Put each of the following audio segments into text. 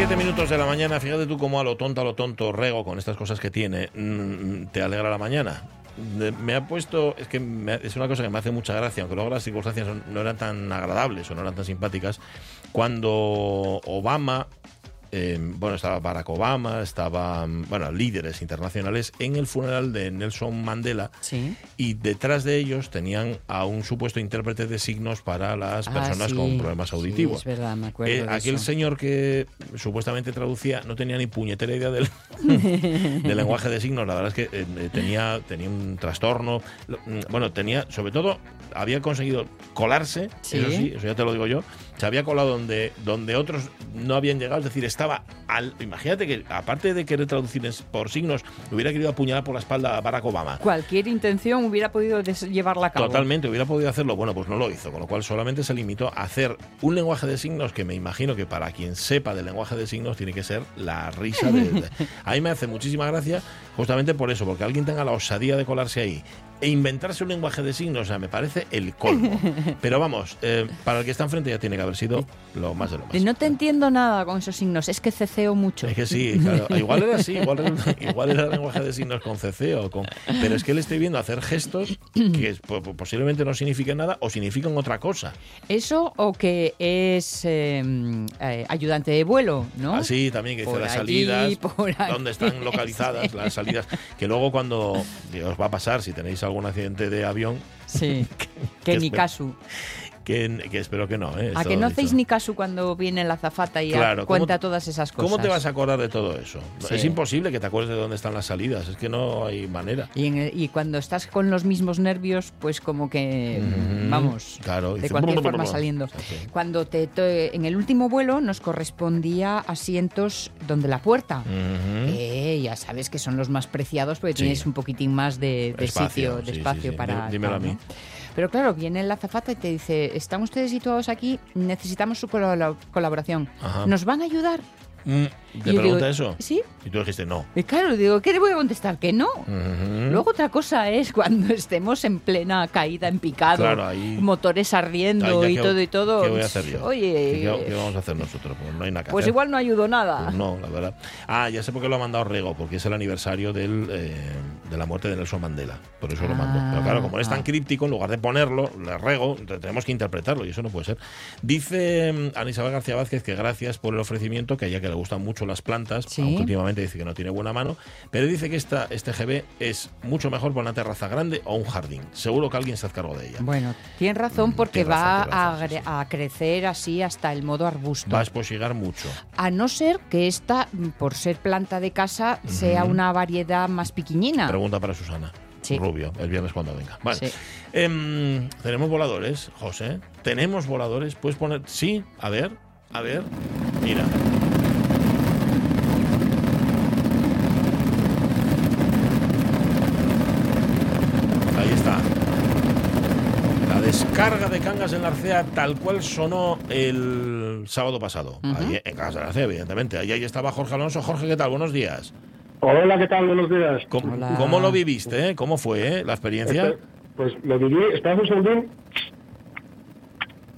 11 y 7 minutos de la mañana, fíjate tú cómo a lo tonto, a lo tonto, rego con estas cosas que tiene, mm, te alegra la mañana. Me ha puesto, es que es una cosa que me hace mucha gracia, aunque luego las circunstancias no eran tan agradables o no eran tan simpáticas, cuando Obama, eh, bueno, estaba Barack Obama, estaban, bueno, líderes internacionales en el funeral de Nelson Mandela Sí. y detrás de ellos tenían a un supuesto intérprete de signos para las Ah, personas sí. con problemas Sí, auditivos. es verdad, me acuerdo Eh, de aquel eso. señor que supuestamente traducía no tenía ni puñetera idea del, del lenguaje de signos. La verdad es que eh, eh, tenía, tenía un trastorno. Mm, Bueno, tenía, sobre todo, había conseguido colarse, Sí. eso sí, eso ya te lo digo yo. Se había colado donde, donde otros no habían llegado. Es decir, estaba al. Imagínate que, aparte de querer traducir por signos, hubiera querido apuñalar por la espalda a Barack Obama. Cualquier intención hubiera podido llevarla a cabo. Totalmente, hubiera podido hacerlo. Bueno, pues no lo hizo, con lo cual solamente se limitó a hacer un lenguaje de signos que me imagino que para quien sepa del lenguaje de signos tiene que ser la risa de... de- A mí me hace muchísima gracia justamente por eso, porque alguien tenga la osadía de colarse ahí e inventarse un lenguaje de signos, o sea, me parece el colmo. Pero vamos, eh, para el que está enfrente ya tiene que haber sido lo más de lo más. No te entiendo nada con esos signos, es que ceceo mucho. Es que sí, claro. Igual era así, igual, resulta- igual era el lenguaje de signos con CC o con... Pero es que le estoy viendo hacer gestos que po- po- posiblemente no signifiquen nada o significan otra cosa. Eso o que es eh, eh, ayudante de vuelo, ¿no? Así también que dice Por las allí, salidas, dónde están localizadas las salidas, que luego cuando os va a pasar si tenéis algún accidente de avión, Sí. que que ni. Que, que espero que no. ¿eh? A que no hacéis ni casu cuando viene la azafata y Claro, ¿cómo cuenta todas esas cosas. ¿Cómo te vas a acordar de todo eso? Sí. Es imposible que te acuerdes de dónde están las salidas, es que no hay manera. Y, en y cuando estás con los mismos nervios, pues como que, vamos, Claro, de dice, cualquier "Bum, bum, forma bum". saliendo. Cuando te, te- en el último vuelo nos correspondía asientos donde la puerta. Eh, ya sabes que son los más preciados porque Sí. tienes un poquitín más de, de Espacio, sitio, de sí, espacio para. Dí- dímelo a mí. ¿no? Pero claro, viene la azafata y te dice: Están ustedes situados aquí, necesitamos su colaboración. Ajá. ¿Nos van a ayudar? Mm, ¿Te yo pregunta digo, eso? Sí. Y tú dijiste no. Y claro, digo, ¿qué le voy a contestar? Que no. Ujú. Luego otra cosa es cuando estemos en plena caída en picado, Claro, ahí- motores ardiendo Ay, y todo ¿qué- y todo. ¿Qué voy a hacer yo? Oye, ¿Qué, qué vamos a hacer nosotros? Pues no hay nada que pues hacer. igual no ayudo nada. Pues no, la verdad. Ah, ya sé por qué lo ha mandado Rego, porque es el aniversario del, eh, de la muerte de Nelson Mandela. Por eso lo mando. Ah, Pero claro, como es tan ah. críptico, en lugar de ponerlo, le Rego, te- tenemos que interpretarlo y eso no puede ser. Dice mm, Ana Isabel García Vázquez que gracias por el ofrecimiento, que a ella que le gustan mucho las plantas, Sí. aunque últimamente dice que no tiene buena mano, pero dice que esta, este GB es mucho mejor por una terraza grande o un jardín. Seguro que alguien se hace cargo de ella. Bueno, tienes razón Mm, porque razón, va razón, a, sí, crecer así hasta el modo arbusto. Va a esposigar mucho. A no ser que esta, mm, por ser planta de casa, sea una variedad más piquiñina. Pregunta para Susana. Sí. Rubio, el viernes cuando venga. Vale. Sí. Em, Tenemos voladores, José. Tenemos voladores. Puedes poner. Sí, a ver, a ver. Mira. Ahí está. La descarga de Cangas en la Arcea tal cual sonó el sábado pasado. Ujú. Ahí en Cangas de la Arcea, evidentemente. Ahí, ahí estaba Jorge Alonso. Jorge, ¿qué tal? Buenos días. Hola, ¿qué tal? Buenos días. ¿Cómo, cómo lo viviste? eh? ¿Cómo fue eh, la experiencia? Este, Pues lo viví, ¿estás un segundín?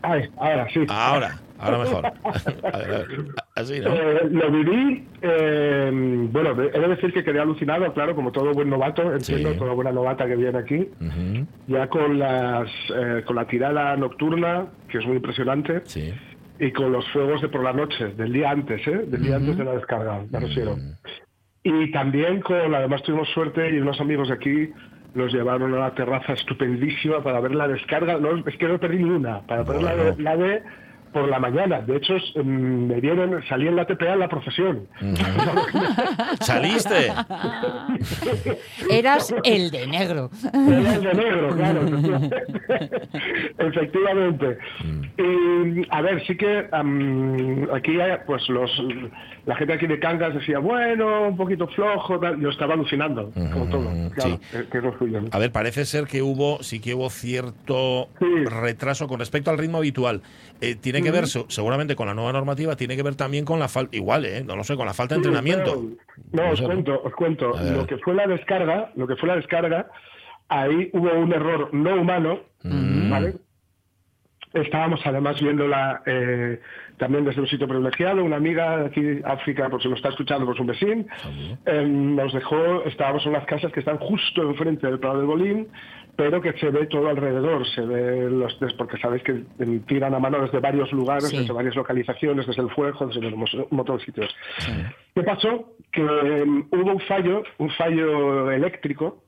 Ay, ahora sí. Ahora, ahora mejor. A ver, a ver. Así, ¿no? Eh, lo viví, eh, bueno, he de decir que quedé alucinado, claro, como todo buen novato, entiendo, Sí. toda buena novata que viene aquí, ya con las eh, con la tirada nocturna, que es muy impresionante, Sí. y con los fuegos de por la noche, del día antes, ¿eh? Del día antes de la descarga, me refiero. Mm, Y también con, además tuvimos suerte y unos amigos de aquí nos llevaron a una terraza estupendísima para ver la descarga. No, es que no perdí ni una, para ver la, de, la de por la mañana. De hecho, es, mm, me vieron, salí en la TPA en la profesión. ¿Saliste? Eras el de negro. Era el de negro, claro. Efectivamente. Y, a ver, sí que am, aquí hay, pues los la gente aquí de Cangas decía, bueno, un poquito flojo, tal. yo estaba alucinando, como todo. Claro, sí. que- que es lo suyo. ¿no? A ver, parece ser que hubo, sí que hubo cierto Sí. retraso con respecto al ritmo habitual. Eh, tiene que ver, se- seguramente, con la nueva normativa, tiene que ver también con la falta, igual, ¿eh? No lo sé, con la falta de entrenamiento. no, No os cuento, os cuento. Lo que fue la descarga, lo que fue la descarga, ahí hubo un error no humano, Mm. ¿vale? Estábamos además viéndola eh, también desde un sitio privilegiado. Una amiga de aquí, África, por si lo está escuchando, por su vecino, eh, nos dejó, estábamos en unas casas que están justo enfrente del Prado del Bolín, pero que se ve todo alrededor. Se ve los, porque sabéis que eh, tiran a mano desde varios lugares, Sí. desde varias localizaciones, desde el fuego, desde un mo- un montón de sitios. ¿Qué pasó? Que eh, hubo un fallo, un fallo eléctrico.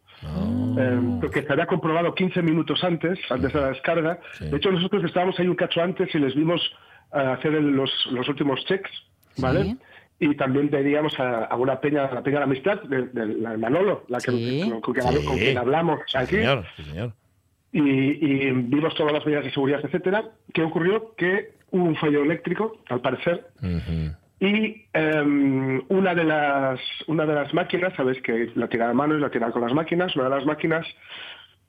eh, que se había comprobado 15 minutos antes, antes de la descarga. Sí. De hecho, nosotros estábamos ahí un cacho antes y les vimos eh, hacer el- los, los últimos checks, ¿vale? Sí. Y también veníamos a, a una peña, a la peña de la amistad, de, de la de Manolo, la que, Sí. con, con quien, Sí. con quien hablamos aquí señor, sí, señor. y, y vimos todas las medidas de seguridad, etcétera. ¿Qué ocurrió? Que hubo un fallo eléctrico, al parecer, y em, una de las una de las máquinas, sabes que la tirada a mano y la tirada con las máquinas, una de las máquinas,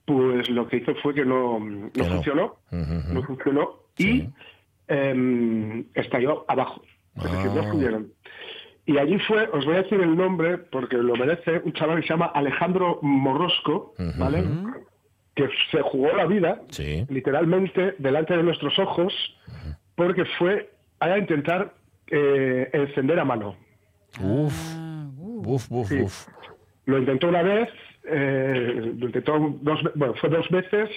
pues lo que hizo fue que no, no Que no. funcionó, no funcionó Sí. y em, estalló abajo, es decir, no Ah. Y allí fue, os voy a decir el nombre porque lo merece, un chaval que se llama Alejandro Morrosco. ¿vale? Que se jugó la vida Sí. literalmente delante de nuestros ojos porque fue a intentar eh, encender a mano. Uf, Ah, uh. uf, uf, Sí. uf. Lo intentó una vez, eh, lo intentó dos, bueno, fue dos veces.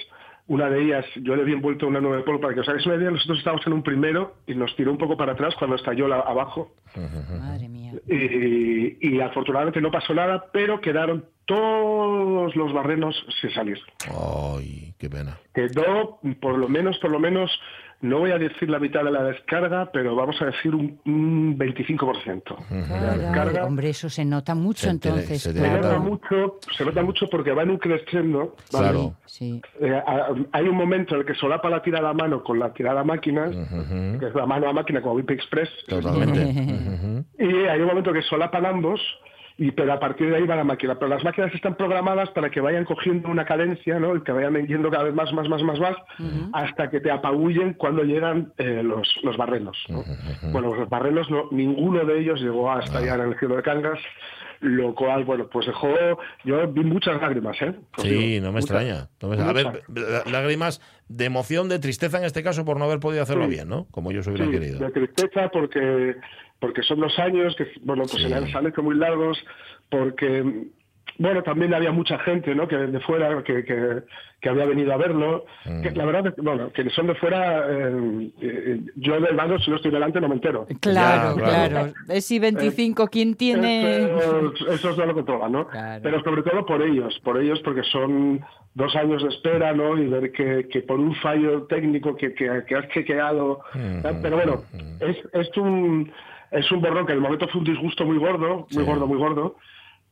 Una de ellas, yo le había envuelto una nube de polvo para que os hagáis una idea. Nosotros estábamos en un primero y nos tiró un poco para atrás cuando estalló la, abajo. Madre mía. Y, y afortunadamente no pasó nada, pero quedaron todos los barrenos sin salir. Ay, qué pena. Quedó, por lo menos, por lo menos, no voy a decir la mitad de la descarga, pero vamos a decir un, un 25%. de la Caray, descarga. hombre, eso se nota mucho Se entonces, se claro. nota mucho, se nota mucho porque va en un crescendo. ¿vale? Claro. Sí. Eh, hay un momento en el que solapa la tirada a mano con la tirada a máquina, que es la mano a máquina como VIP Express, Totalmente. Y hay un momento que solapan ambos, y pero a partir de ahí va la máquina. Pero las máquinas están programadas para que vayan cogiendo una cadencia, ¿no? Y que vayan yendo cada vez más, más, más, más, más, hasta que te apabullen cuando llegan eh, los, los barrenos. ¿no? Bueno, los barrenos, no, ninguno de ellos llegó hasta allá en el cielo de Cangas, lo cual, bueno, pues dejó. Yo vi muchas lágrimas, ¿eh? Sí, digo, no me muchas. extraña. No me- A ver, lágrimas de emoción, de tristeza en este caso por no haber podido hacerlo Sí. bien, ¿no? Como ellos hubieran Sí, querido. de tristeza porque porque son dos años que bueno pues Sí. se han hecho muy largos porque bueno también había mucha gente no que de fuera que, que, que había venido a verlo Mm. que la verdad es que, bueno que son de fuera eh, eh, yo del bando si no estoy delante no me entero Claro, Ya, claro. claro. Es y 25, ¿quién tiene? Esos, esos no lo controlan, ¿no? Claro. Pero sobre todo por ellos, por ellos porque son dos años de espera, ¿no? Y ver que, que por un fallo técnico que, que, que has chequeado... Ujú, Pero bueno, es, es un es un borrón que en el momento fue un disgusto muy gordo, muy Sí. gordo, muy gordo,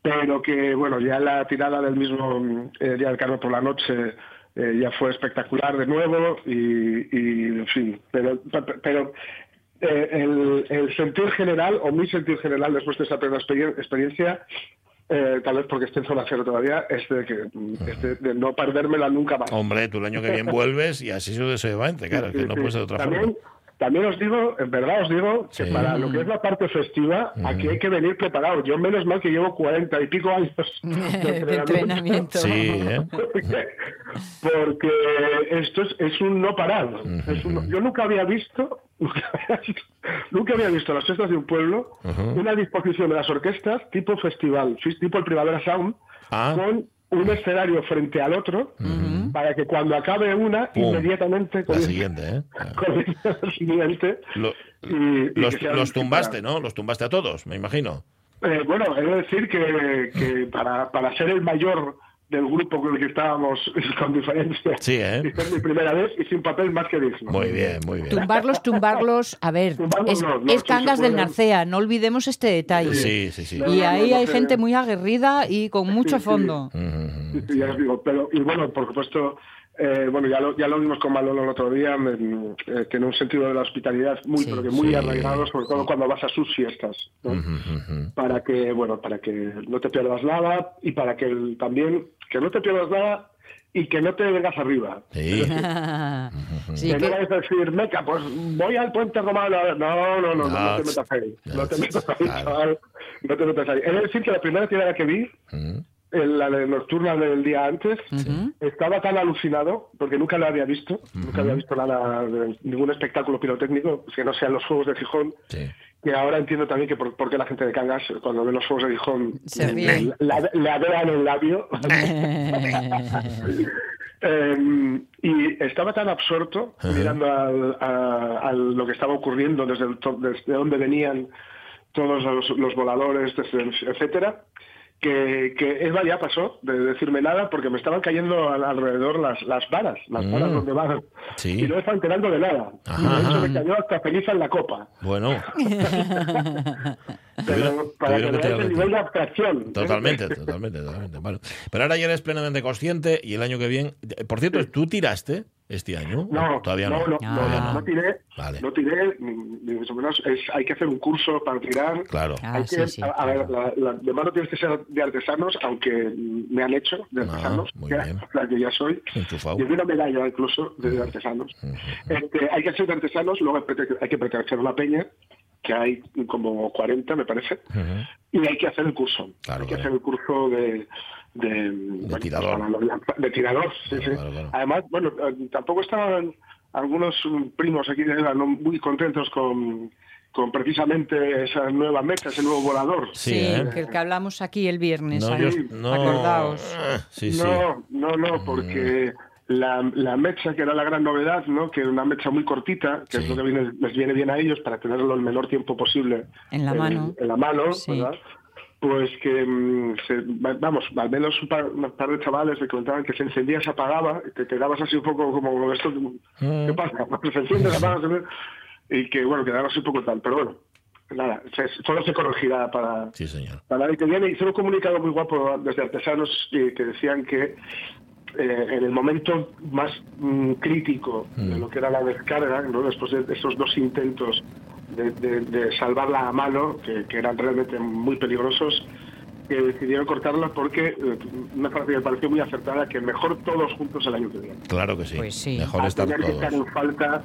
pero que, bueno, ya la tirada del mismo eh, día del carro por la noche eh, ya fue espectacular de nuevo y, y, en fin, pero... pero eh, el, el sentir general, o mi sentir general después de esta primera experien- experiencia, eh, tal vez porque esté en zona cero todavía, es de, que, es de, de no perdérmela nunca más. Hombre, tú el año que viene vuelves y así sucesivamente, claro, que Sí, no sí. puede ser de otra también, forma. También os digo, en verdad os digo, que Sí. para lo que es la parte festiva, aquí hay que venir preparado. Yo menos mal que llevo cuarenta y pico años De entrenamiento. Sí, ¿eh? porque, porque esto es, es un no parar. Es un- yo nunca había visto, nunca había visto, las fiestas de un pueblo Ujú. una disposición de las orquestas tipo festival, tipo el Primavera Sound, Ah. con un escenario frente al otro, para que cuando acabe una, Pum. inmediatamente La comience- siguiente, ¿eh? comience la siguiente. Lo- y- los, tumbaste, ¿no? Los tumbaste a todos, me imagino. Eh, bueno, de decir que, que para, para ser el mayor del grupo con el que estábamos con diferencia, Sí, ¿eh? y es mi primera vez, hice un papel más que digno. Muy bien, muy bien. Tumbarlos, tumbarlos. A ver, Tumbarlos es, no, no, es Cangas del. Narcea, no olvidemos este detalle. Sí, sí, sí. Y ahí hay gente muy aguerrida y con mucho Sí, fondo. Ya os digo, pero, y bueno, por supuesto, eh, bueno, ya lo, ya lo vimos con Manolo el otro día, mm, eh, tiene un sentido de la hospitalidad muy, Sí. pero que muy Sí, arraigado, sobre todo cuando vas a sus fiestas, ¿no? Para que, bueno, para que no te pierdas nada y para que el- también, que no te pierdas nada y que no te vengas arriba. Sí. sí, que no que- vayas a decir, meca, pues voy al puente romano. No, no, no, no, No, no te metas ahí. No te metas ahí, chaval. No te metas ahí. He de decir que la primera tirada que vi, en la de nocturna del día antes, estaba tan alucinado, porque nunca lo había visto, nunca había visto nada, de ningún espectáculo pirotécnico, que no sean los Juegos de Gijón, que ahora entiendo también que por, qué la gente de Cangas, cuando ve los Juegos de Gijón, le, la, el labio. Em, y estaba tan absorto mirando a, lo que estaba ocurriendo desde, desde donde venían todos los, voladores, etcétera, que, que Eva ya pasó de decirme nada porque me estaban cayendo alrededor las, las varas, las mm. varas donde van. Y no me estaba enterando de nada. Ajá, me cayó hasta feliz en la copa. Bueno. Pero para que veáis el nivel de abstracción. Totalmente, totalmente, totalmente. Bueno, pero ahora ya eres plenamente consciente y el año que viene... Por cierto, ¿tú tiraste? Este año? No, todavía no. No, no, no, tiré. No tiré, ni, más o menos. Es, hay que hacer un curso para tirar. Claro. Ah, a, ver, la, la, de mano tienes que ser de artesanos, aunque me han hecho de ah, artesanos. muy ya, bien. yo ya soy. Y una medalla incluso de artesanos. este, hay que ser de artesanos, luego hay que pertenecer a la peña que hay como 40, me parece, y hay que hacer el curso. Claro, hay que hacer el curso de, de, tirador. De tirador, sí, sí. Además, bueno, eh, tampoco estaban algunos primos aquí de muy contentos con, con precisamente esa nueva mecha, ese nuevo volador. Sí, ¿eh? que el que hablamos aquí el viernes, no, no, acordaos. No, no, no, porque la, la, mecha, que era la gran novedad, ¿no? que era una mecha muy cortita, que es lo que viene, les viene bien a ellos para tenerlo el menor tiempo posible en la mano, en la mano ¿verdad? Pues que, mm, vamos, al menos un par, de chavales me comentaban que se encendía, se apagaba, y te quedabas así un poco como esto, ¿qué mm. pasa? Se enciende, se apaga, y que bueno, quedaba así un poco tal, pero bueno, nada, solo se corregirá para, sí, señor. para el que viene. Hice un comunicado muy guapo desde artesanos que, que decían que eh, en el momento más mm, crítico de lo que era la descarga, ¿no? después de esos dos intentos de, salvarla a mano, que, eran realmente muy peligrosos, que decidieron cortarla porque eh, me, pareció, muy acertada que mejor todos juntos el año que viene. Claro que sí. Pues sí. Mejor estar todos. que estar en falta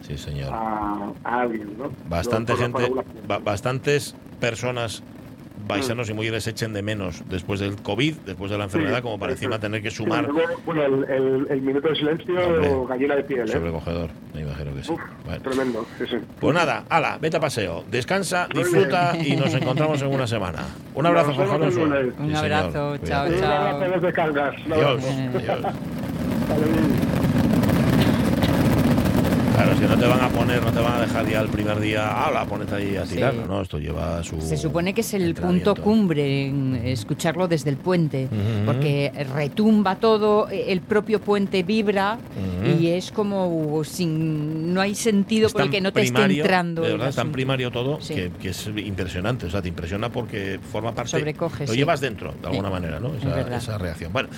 A, alguien, ¿no? Bastante gente, bastantes personas paisanos y mujeres echen de menos después del COVID, después de la enfermedad, como para encima tener que sumar. bueno, el, el, minuto de silencio, gallina de piel. ¿eh? Sobrecogedor, me imagino que sí. Tremendo, Pues nada, ala, vete a paseo, descansa, disfruta y nos encontramos en una semana. Un abrazo, Jorge Alonso. Un abrazo, chao, chao. Un abrazo. Adiós. Adiós. Si no te van a poner, no te van a dejar ya el primer día, la ponete ahí a tirar, ¿no? Esto lleva su. Se supone que es el punto cumbre en escucharlo desde el puente, porque retumba todo, el propio puente vibra y es como sin. No hay sentido por el que no te esté entrando. De verdad, es tan primario todo que, es impresionante. O sea, te impresiona porque forma parte. Sobrecoge. Lo llevas dentro, de alguna manera, ¿no? Esa, esa reacción. Bueno.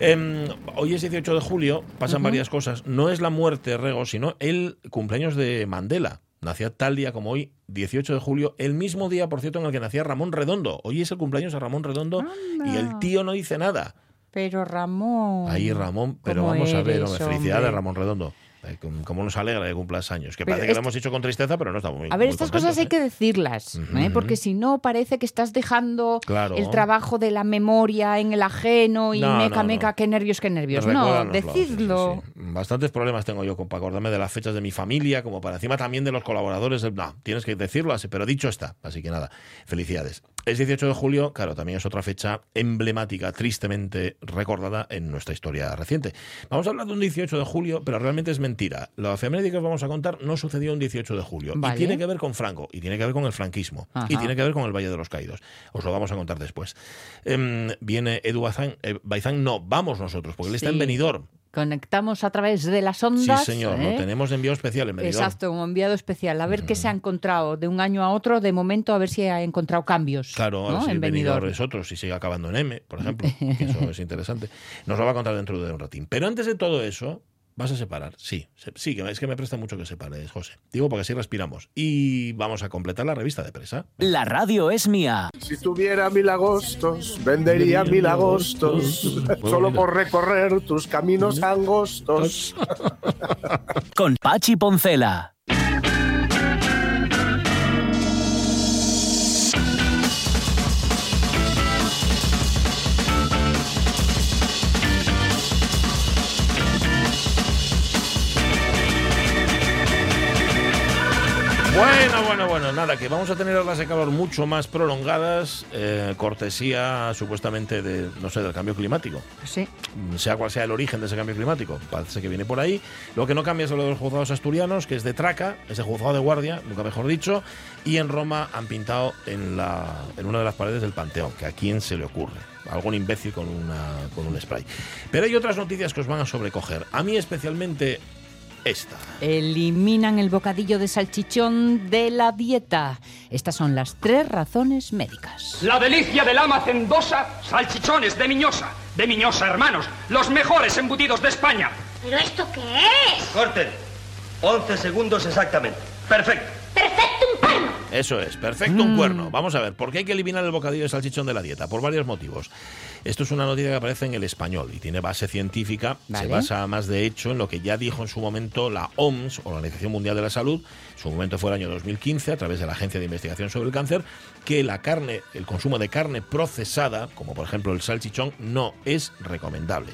Em, hoy es 18 de julio, pasan varias cosas. No es la muerte, Rego, sino el cumpleaños de Mandela. Nacía tal día como hoy, 18 de julio, el mismo día, por cierto, en el que nacía Ramón Redondo. Hoy es el cumpleaños de Ramón Redondo y el tío no dice nada. Pero Ramón. Ahí Ramón, pero vamos a ver, hombre, felicidades Ramón Redondo. ¿Cómo nos alegra que cumplas años? Que parece que lo hemos hecho con tristeza, pero no estamos muy A ver, estas cosas hay ¿eh? que decirlas, ¿eh? porque si no parece que estás dejando el trabajo de la memoria en el ajeno y meca, meca, qué nervios, qué nervios. No, decidlo. Bastantes problemas tengo yo para acordarme de las fechas de mi familia, como para encima también de los colaboradores. No, tienes que decirlo así, pero dicho está. Así que nada, felicidades. Es 18 de julio, claro, también es otra fecha emblemática, tristemente recordada en nuestra historia reciente. Vamos a hablar de un 18 de julio, pero realmente es mentira. La efeméride que os vamos a contar no sucedió un 18 de julio. Y tiene que ver con Franco, y tiene que ver con el franquismo, y tiene que ver con el Valle de los Caídos. Os lo vamos a contar después. Em, viene Edu Baizán, eh, no, vamos nosotros, porque él está en Benidorm conectamos a través de las ondas. Sí, señor, lo ¿eh? tenemos de envío especial en Exacto, un enviado especial. A ver qué se ha encontrado de un año a otro. De momento, a ver si ha encontrado cambios. Claro, ¿no? si en es otro, si sigue acabando en M, por ejemplo. eso es interesante. Nos lo va a contar dentro de un ratín. Pero antes de todo eso, ¿Vas a separar? Sí, sí, es que me presta mucho que separes, José. Digo porque así respiramos. Y vamos a completar la revista de presa. La radio es mía. Si tuviera mil agostos, vendería mil agostos. Solo por recorrer tus caminos angostos. Con Pachi Poncela. Nada, que vamos a tener olas de calor mucho más prolongadas, eh, cortesía supuestamente de, no sé, del cambio climático. Sí. Sea cual sea el origen de ese cambio climático, parece que viene por ahí. Lo que no cambia es lo de los juzgados asturianos, que es de Traca, ese juzgado de guardia, nunca mejor dicho, y en Roma han pintado en, la, en una de las paredes del Panteón, que a quién se le ocurre. Algún imbécil con, una, con un spray. Pero hay otras noticias que os van a sobrecoger. A mí especialmente esta. Eliminan el bocadillo de salchichón de la dieta. Estas son las tres razones médicas. La delicia del ama hacendosa, salchichones de Miñosa. De Miñosa, hermanos, los mejores embutidos de España. ¿Pero esto qué es? Corten. 11 segundos exactamente. Perfecto. ¡Perfecto! Eso es, perfecto un cuerno. Vamos a ver, ¿por qué hay que eliminar el bocadillo de salchichón de la dieta? Por varios motivos. Esto es una noticia que aparece en el español y tiene base científica. Vale. Se basa más de hecho en lo que ya dijo en su momento la OMS, Organización Mundial de la Salud, su momento fue el año 2015, a través de la Agencia de Investigación sobre el Cáncer, que la carne, el consumo de carne procesada, como por ejemplo el salchichón, no es recomendable.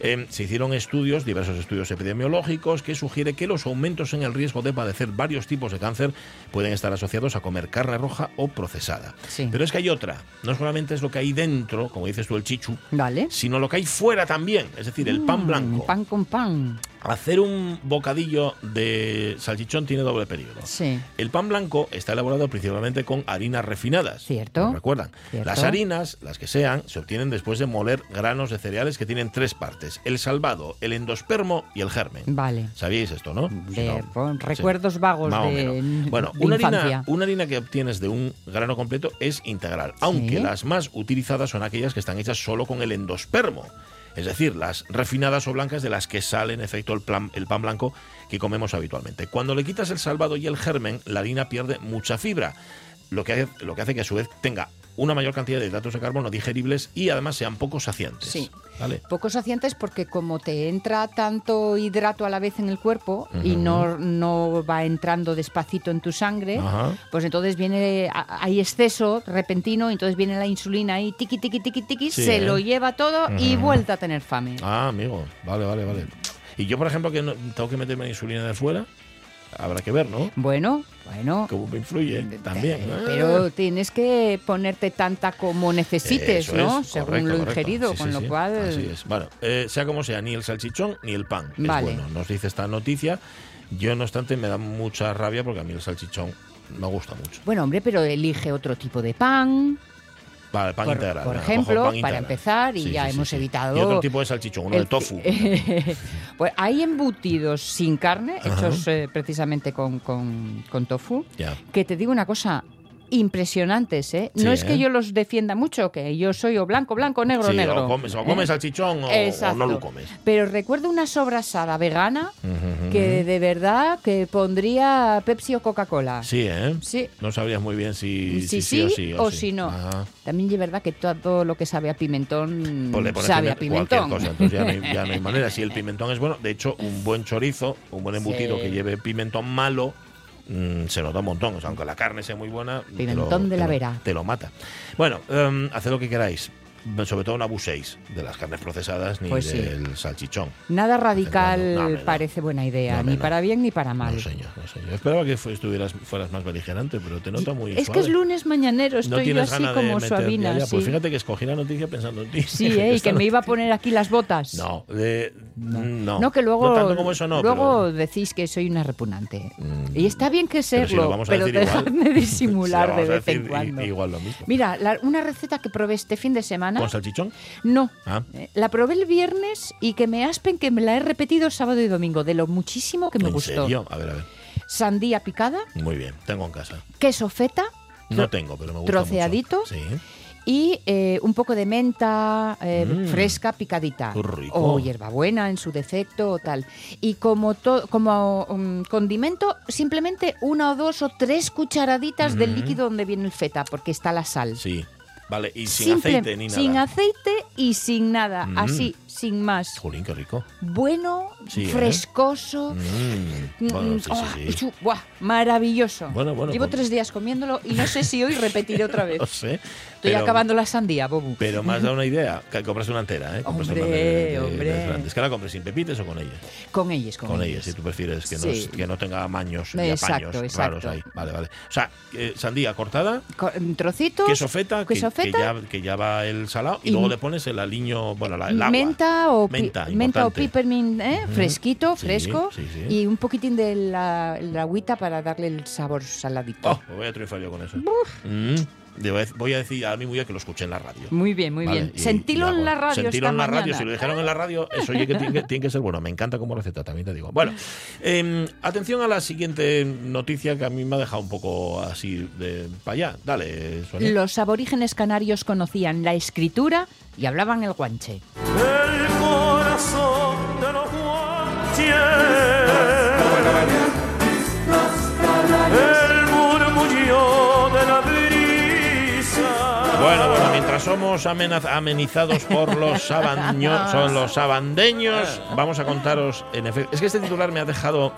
Eh, se hicieron estudios, diversos estudios epidemiológicos, que sugiere que los aumentos en el riesgo de padecer varios tipos de cáncer pueden estar asociados a comer carne roja o procesada. Sí. Pero es que hay otra. No solamente es lo que hay dentro, como dices tú, el chichu, ¿Vale? sino lo que hay fuera también, es decir, el pan Mm, blanco. Pan con pan. Hacer un bocadillo de salchichón tiene doble peligro. Sí. El pan blanco está elaborado principalmente con harinas refinadas. Cierto. ¿Lo recuerdan? Cierto. Las harinas, las que sean, se obtienen después de moler granos de cereales que tienen tres partes: el salvado, el endospermo y el germen. Vale. ¿Sabíais esto, no? Si De- no, pon- sí. recuerdos vagos Más o de, menos. Bueno, de una infancia. harina, una harina que obtienes de un grano completo es integral, aunque Sí. las más utilizadas son aquellas que están hechas solo con el endospermo. Es decir, las refinadas o blancas de las que sale en efecto el, plan- el pan blanco que comemos habitualmente. Cuando le quitas el salvado y el germen, la harina pierde mucha fibra, lo que, hace, lo que hace que a su vez tenga una mayor cantidad de hidratos de carbono digeribles y además sean poco saciantes. Sí. ¿Vale? Pocos saciantes porque como te entra tanto hidrato a la vez en el cuerpo y no, no va entrando despacito en tu sangre, pues entonces viene, hay exceso repentino, entonces viene la insulina ahí, tiqui, tiqui, tiqui, tiqui, Sí, se ¿eh? lo lleva todo y vuelta a tener fame. Ah, amigo. Vale, vale, vale. Y yo, por ejemplo, que no- tengo que meterme insulina de fuera, habrá que ver, ¿no? Bueno, bueno. Cómo me influye también. Eh, Ah. Pero tienes que ponerte tanta como necesites, Eso ¿no? es, Según correcto, lo correcto. ingerido, Sí, con sí, lo sí. cual. Así es. Bueno, eh, sea como sea, ni el salchichón ni el pan es Vale. bueno. Nos dice esta noticia. Yo, no obstante, me da mucha rabia porque a mí el salchichón me gusta mucho. Bueno, hombre, pero elige otro tipo de pan. Vale, pan Por- integral. por ejemplo, para empezar, y ya hemos evitado Y otro tipo de salchichón, uno de el- tofu. pues hay embutidos sin carne, Ajá. hechos eh, precisamente con, con- con tofu, que te digo una cosa. Impresionantes, ¿eh? Sí, no es que ¿eh? yo los defienda mucho, que yo soy o blanco, blanco, negro, Sí, negro. o comes, o ¿eh? comes salchichón o, o no lo comes. Pero recuerdo una sobrasada vegana que de verdad que pondría Pepsi o Coca-Cola. Sí, ¿eh? Sí. No sabrías muy bien si, Si si sí, o sí. o si no. Ajá. También es verdad que todo lo que sabe a pimentón Pues sabe a pimentón. cosa, entonces ya no, hay, ya no hay manera. Si el pimentón es bueno, de hecho, un buen chorizo, un buen embutido que lleve pimentón malo, mm, se nota un montón. O sea, aunque la carne sea muy buena, te lo- de la vera. Te lo mata. Bueno, em, haced lo que queráis. Sobre todo no abuséis de las carnes procesadas ni Pues sí. del salchichón. Nada radical No, hombre, no. parece buena idea, ni para bien ni para mal. No, señor, no, señor. Esperaba que estuvieras, fueras más beligerante, pero te noto muy es suave. que es lunes mañanero, estoy yo así como suavina. Pues sí. fíjate que escogí la noticia pensando en ti. Sí, ¿eh? y que me iba a poner aquí las botas. No, no. No, que luego, tanto como eso no, luego pero- decís que soy una repugnante. Mm, y está bien que pero si lo serlo, vamos a pero decir igual. dejadme disimular Si de vez en cuando. Igual lo mismo. Mira, la- una receta que probé este fin de semana. ¿Con salchichón? No. Ah. Eh, La probé el viernes y que me aspen que me la he repetido sábado y domingo, de lo muchísimo que me ¿En gustó. serio? A ver, a ver. Sandía picada, Muy bien, tengo en casa. queso feta No tengo, pero me gusta troceadito mucho. Sí. y eh, un poco de menta eh, Mm. fresca picadita. Rico. O hierbabuena en su defecto o tal. Y como, to- como mm, condimento, simplemente una o dos o tres cucharaditas del Mm. líquido donde viene el feta, porque está la sal. Sí. Vale, y sin Simple- aceite ni nada. Sin aceite y sin nada. Mm. Así, sin más. Jolín, qué rico. Bueno, Sí, ¿eh? frescoso. Mm, bueno, sí, sí, sí. chu- buah, maravilloso. Bueno, bueno, Llevo pues- tres días comiéndolo y no sé si hoy repetiré otra vez. No sé. Estoy pero- acabando la sandía, Bobu. Pero me has dado una idea, que compras una entera, ¿eh? Compras Hombre, una de- hombre. de grandes. ¿Que la compres sin pepites o con ellas? Con ellas, con, Con, ellas. ellas, si tú prefieres que, no, que no tenga maños ni Exacto, apaños exacto. raros ahí. Vale, vale. O sea, eh, sandía cortada, Co- Trocitos. queso feta, que, queso que feta, ya, que ya va el salado, y, Y luego le pones el aliño, bueno, la- el agua. menta o, pi- Menta, menta o peppermint, ¿eh? Fresquito, Sí, fresco. sí, sí. Y un poquitín de la, la agüita para darle el sabor saladito. Oh, pues voy a triunfar yo con eso. Mm, voy a decir a mi mujer que lo escuché en la radio. Muy bien, muy Vale, bien. y- Sentilo y hago- en la radio Sentilo esta en la radio, mañana. si lo dijeron en la radio, eso oye que tiene, que tiene que ser bueno. Me encanta como receta, también te digo. Bueno, em, atención a la siguiente noticia que a mí me ha dejado un poco así de para allá. Dale, Sonia. Los aborígenes canarios conocían la escritura y hablaban el guanche. El corazón de los guanches. Somos amenizados por los sabaños, son los sabandeños, vamos a contaros, en efecto, es que este titular me ha dejado,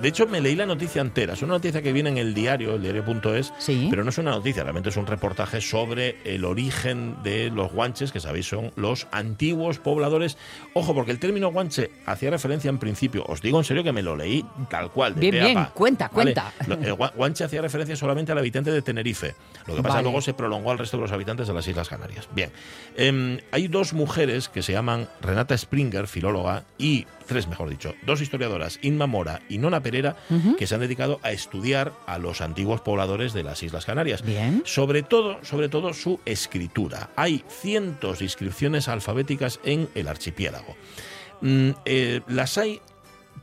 de hecho me leí la noticia entera, es una noticia que viene en el diario, el diario.es, Sí. pero no es una noticia, realmente es un reportaje sobre el origen de los guanches, que sabéis son los antiguos pobladores. Ojo, porque el término guanche hacía referencia en principio, os digo en serio que me lo leí tal cual. de Bien, bien, cuenta, ¿vale? cuenta. El guanche hacía referencia solamente al habitante de Tenerife. Lo que pasa Vale. luego se prolongó al resto de los habitantes de las Islas Canarias. Bien, Em, hay dos mujeres que se llaman Renata Springer, filóloga, y tres, mejor dicho, dos historiadoras, Inma Mora y Nona Pereira, que se han dedicado a estudiar a los antiguos pobladores de las Islas Canarias. Bien. Sobre todo, sobre todo su escritura. Hay cientos de inscripciones alfabéticas en el archipiélago. Mm, eh, las hay,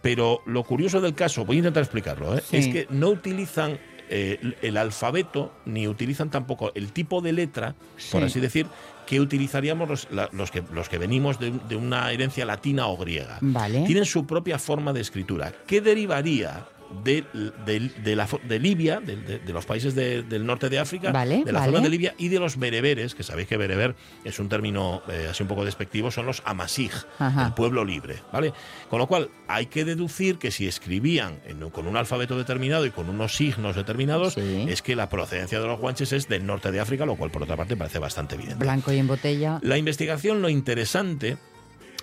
pero lo curioso del caso, voy a intentar explicarlo, ¿eh? Sí. es que no utilizan eh, el alfabeto ni utilizan tampoco el tipo de letra, por Sí. así decir, que utilizaríamos los, la- los que, los que venimos de, de una herencia latina o griega. Vale. Tienen su propia forma de escritura, que derivaría de, de- de la de Libia, de, los países de- del norte de África, Vale, de la vale. zona de Libia y de los bereberes, que sabéis que bereber es un término eh, así un poco despectivo, son los amasij, Ajá. el pueblo libre, ¿vale? Con lo cual hay que deducir que si escribían en con un alfabeto determinado y con unos signos determinados, Sí. es que la procedencia de los guanches es del norte de África, lo cual por otra parte parece bastante evidente. Blanco y en botella. La investigación, lo interesante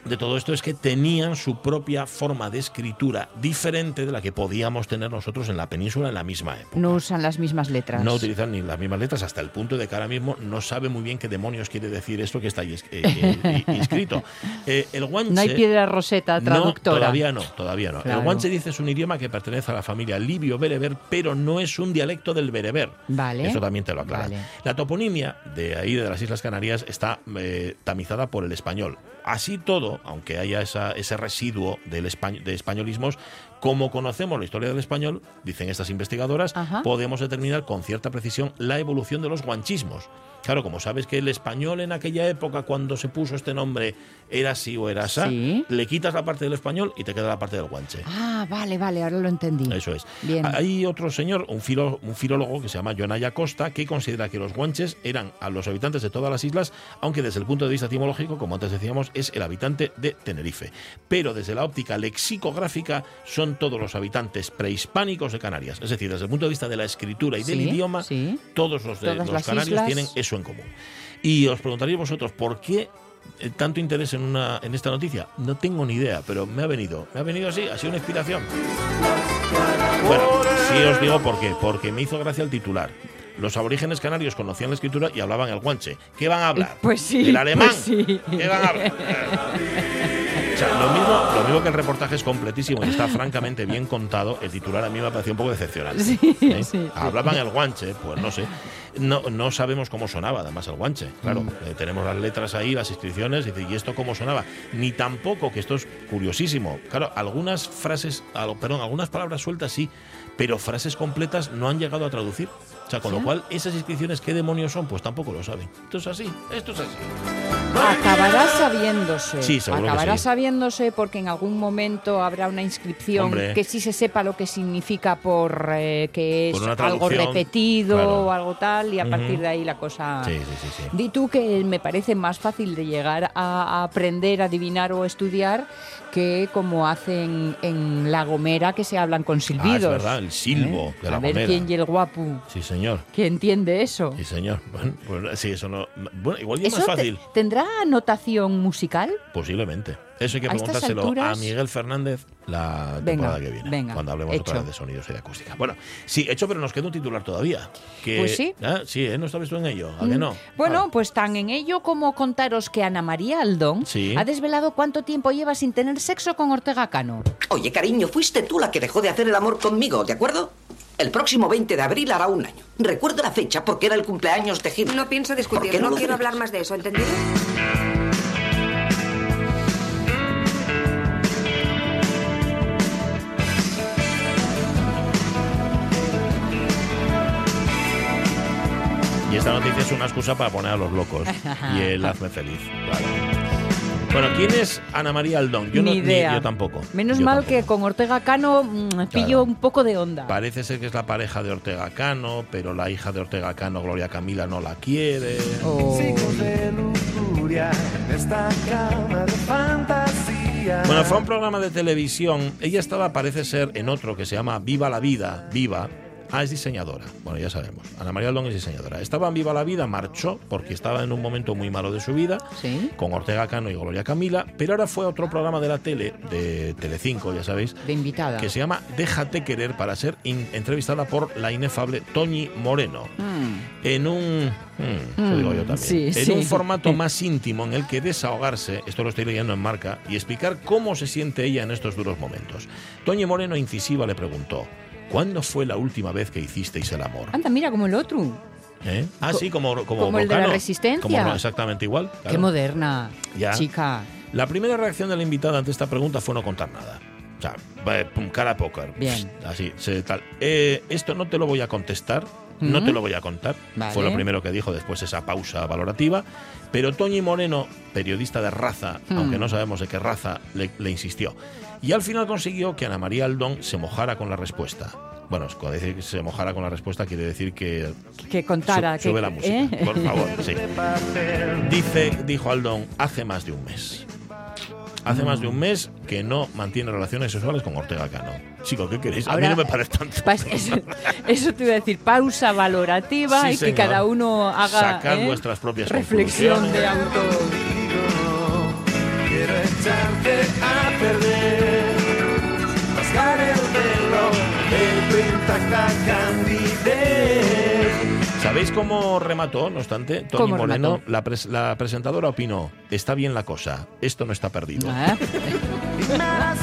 de todo esto es que tenían su propia forma de escritura diferente de la que podíamos tener nosotros en la península en la misma época. No usan las mismas letras. No utilizan ni las mismas letras hasta el punto de que ahora mismo no sabe muy bien qué demonios quiere decir esto que está ahí eh, eh, eh, inscrito. Eh, el guanche, No hay piedra roseta traductora. no, todavía no, todavía no. Claro. El guanche dice es un idioma que pertenece a la familia libio-bereber, pero no es un dialecto del bereber. Vale. Eso también te lo aclara. Vale. La toponimia de ahí, de las Islas Canarias, está eh, tamizada por el español. Así todo, aunque haya esa- ese residuo del españ- de españolismos, como conocemos la historia del español, dicen estas investigadoras, Ajá. podemos determinar con cierta precisión la evolución de los guanchismos. Claro, como sabes que el español en aquella época, cuando se puso este nombre, era así o era así, Sí. le quitas la parte del español y te queda la parte del guanche. Ah, vale, vale, ahora lo entendí. Eso es. Bien. Hay otro señor, un, filo- un filólogo que se llama Jonaya Costa, que considera que los guanches eran a los habitantes de todas las islas, aunque desde el punto de vista etimológico, como antes decíamos, es el habitante de Tenerife. Pero desde la óptica lexicográfica son todos los habitantes prehispánicos de Canarias. Es decir, desde el punto de vista de la escritura y del Sí, idioma, sí. todos los, de, los canarios islas. tienen eso en común. Y os preguntaréis vosotros, ¿por qué eh, tanto interés en, una, en esta noticia? No tengo ni idea, pero me ha venido. Me ha venido así, ha sido una inspiración. Bueno, sí os digo por qué. Porque me hizo gracia el titular. Los aborígenes canarios conocían la escritura y hablaban el guanche. ¿Qué van a hablar? Pues sí, ¿El alemán? pues sí. ¿Qué van a hablar? Sea, lo mismo, lo mismo que el reportaje es completísimo y está francamente bien contado, el titular a mí me ha parecido un poco decepcionante. Sí, ¿eh? sí, sí. Hablaban el guanche, pues no sé. No, no sabemos cómo sonaba además el guanche. Claro, Mm. eh, tenemos las letras ahí, las inscripciones, y, dice, ¿y esto cómo sonaba? Ni tampoco, que esto es curiosísimo. Claro, algunas frases, al- perdón, algunas palabras sueltas sí, pero frases completas no han llegado a traducir. O sea, con lo cual, esas inscripciones, ¿qué demonios son? Pues tampoco lo saben. Esto es así, esto es así. Acabará sabiéndose. Sí, Acabará sí. sabiéndose porque en algún momento habrá una inscripción Hombre. que sí se sepa lo que significa por eh, que es Por algo repetido claro. o algo tal y a partir de ahí la cosa... Sí. Di tú que me parece más fácil de llegar a, a aprender, adivinar o estudiar que como hacen en La Gomera que se hablan con Ah, silbidos. es verdad, el silbo ¿Eh? de la A ver Gomera. quién y el guapo Sí, señor. que entiende eso. Sí, señor. Bueno, pues sí, eso no. Bueno, igual es ¿Eso más te- fácil. Tendrá notación musical? Posiblemente. Eso hay que preguntárselo a alturas- Miguel Fernández la Venga, temporada que viene. venga, cuando hablemos otra hecho. vez de sonidos y de acústica. Bueno, sí, hecho, pero nos queda un titular todavía. Que, Pues sí. Ah, sí, ¿eh? ¿No estabas tú en ello? ¿A que Mm, no? Bueno, Ah, pues tan en ello como contaros que Ana María Aldón Sí. ha desvelado cuánto tiempo lleva sin tener sexo con Ortega Cano. Oye, cariño, fuiste tú la que dejó de hacer el amor conmigo, ¿de acuerdo? El próximo 20 de abril hará un año. Recuerdo la fecha porque era el cumpleaños de Gil. No pienso ¿Por discutir, no no, quiero hablar más de eso, ¿entendido? Y esta noticia es una excusa para poner a los locos. y el hazme feliz. Claro. Bueno, ¿quién es Ana María Aldón? Yo Ni no, idea. yo tampoco. Menos Yo mal tampoco. que con Ortega Cano mm, pillo Claro. un poco de onda. Parece ser que es la pareja de Ortega Cano, pero la hija de Ortega Cano, Gloria Camila, no la quiere. Oh. Siglos de lujuria en esta cama de fantasía. Bueno, fue a un programa de televisión. Ella estaba, parece ser, en otro que se llama Viva la Vida, Viva. Ah, es diseñadora. Bueno, ya sabemos. Ana María Aldón es diseñadora. Estaba en Viva la Vida, marchó porque estaba en un momento muy malo de su vida, Sí. con Ortega Cano y Gloria Camila, pero ahora fue a otro programa de la tele, de Telecinco, ya sabéis, De invitada. que se llama Déjate querer para ser entrevistada por la inefable Toñi Moreno. Mm. En un. mm, eso Mm, digo yo también. sí, en sí. un formato más íntimo en el que desahogarse, esto lo estoy leyendo en marca, y explicar cómo se siente ella en estos duros momentos. Toñi Moreno, incisiva, le preguntó: ¿Cuándo fue la última vez que hicisteis el amor? Anda, mira como el otro. ¿Eh? Ah, Co- sí, como, como, como el de la. Resistencia. Como no, exactamente igual. Qué claro. moderna, Ya. chica. La primera reacción de la invitada ante esta pregunta fue no contar nada. O sea, va, pum, cara a póker. Bien. Así, se, tal. Eh, esto no te lo voy a contestar. No Ujú. te lo voy a contar. Vale. Fue lo primero que dijo después esa pausa valorativa. Pero Toñi Moreno, periodista de raza, Hmm. aunque no sabemos de qué raza, le, le insistió. Y al final consiguió que Ana María Aldón se mojara con la respuesta. Bueno, cuando dice que se mojara con la respuesta quiere decir que Que contara. Su- que, sube la música, ¿eh? por favor, sí. Dice, dijo Aldón, hace más de un mes. Hace más de un mes que no mantiene relaciones sexuales con Ortega Cano. Chico, ¿qué queréis? a mí Ahora, no me parece tanto. Eso, eso te iba a decir, pausa valorativa Sí, y que cada uno haga Sacad ¿eh? vuestras propias reflexión de auto. Quiero echarte a perder. De candidez. ¿Sabéis cómo remató, no obstante, Tony ¿Cómo Moreno? remató? La, pres- la presentadora opinó, está bien la cosa, esto no está perdido. Ah,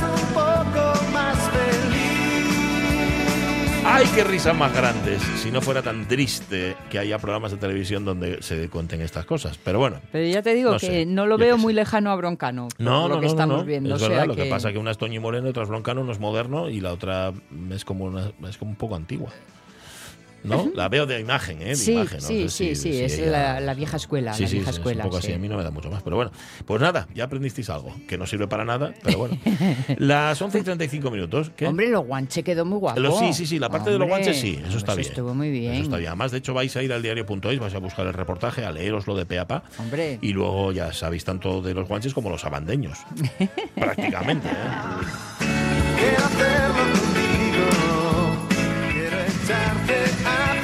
un poco más feliz. ¡Ay, qué risas más grandes! Si no fuera tan triste que haya programas de televisión donde se cuenten estas cosas. Pero bueno, Pero ya te digo No que sé, no lo veo muy lejano a Broncano. por No, lo no, que no, estamos no, viendo. Es o sea verdad, lo que pasa es que una es Toñi Moreno y otra es Broncano, uno es moderno y la otra es como una, es como un poco antigua. ¿No? La veo de imagen, ¿eh? De Sí, imagen, no sí, sé sí, si- sí, si es ella- la, la vieja escuela, Sí, la sí, vieja sí, escuela. es un poco así, sí. a mí no me da mucho más. Pero bueno, pues nada, ya aprendisteis algo, que no sirve para nada, pero bueno. Las 11 y 35 minutos, ¿qué? Hombre, lo guanche quedó muy guapo. Lo- sí, sí, sí, la parte de los guanches sí, eso está eso bien. estuvo muy bien. Eso está bien. Además, de hecho, vais a ir al diario.es, vais a buscar el reportaje, a leeroslo de pe a pa. Hombre. Y luego ya sabéis tanto de los guanches como los abandeños. Prácticamente, ¿eh?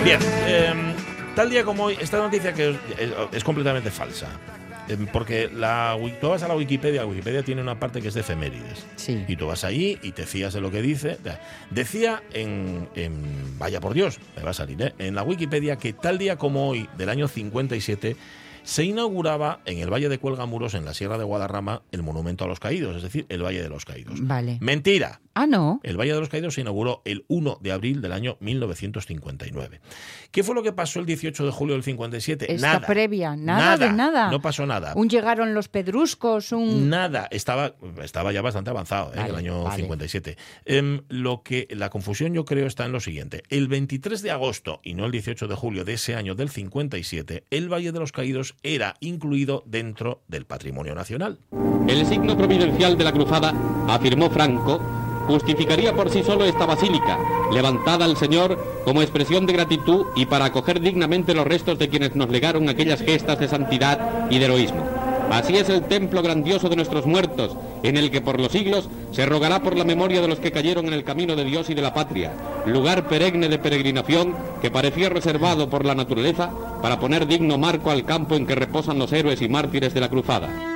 Bien, eh, tal día como hoy, esta noticia que es, es- es completamente falsa. Eh, Porque la, tú vas a la Wikipedia, Wikipedia tiene una parte que es de efemérides. Sí. Y tú vas ahí y te fías de lo que dice. Decía en, en- Vaya por Dios, me va a salir, ¿eh? En la Wikipedia que tal día como hoy, del año 57, se inauguraba en el Valle de Cuelgamuros, en la Sierra de Guadarrama, el Monumento a los Caídos, es decir, el Valle de los Caídos. Vale. Mentira. Ah, no. El Valle de los Caídos se inauguró el 1 de abril del año 1959. ¿Qué fue lo que pasó el 18 de julio del 57? Esta nada. previa, nada, de nada. No pasó nada. Un llegaron los pedruscos, un... Nada, estaba, estaba ya bastante avanzado ¿eh? Vale, el año vale. 57. Em, lo que la confusión yo creo está en lo siguiente. El 23 de agosto y no el 18 de julio de ese año del 57, el Valle de los Caídos Caídos era incluido dentro del patrimonio nacional. El signo providencial de la cruzada, afirmó Franco, justificaría por sí solo esta basílica, levantada al Señor como expresión de gratitud y para acoger dignamente los restos de quienes nos legaron aquellas gestas de santidad y de heroísmo. Así es el templo grandioso de nuestros muertos, en el que por los siglos se rogará por la memoria de los que cayeron en el camino de Dios y de la patria, lugar perenne de peregrinación que parecía reservado por la naturaleza para poner digno marco al campo en que reposan los héroes y mártires de la cruzada.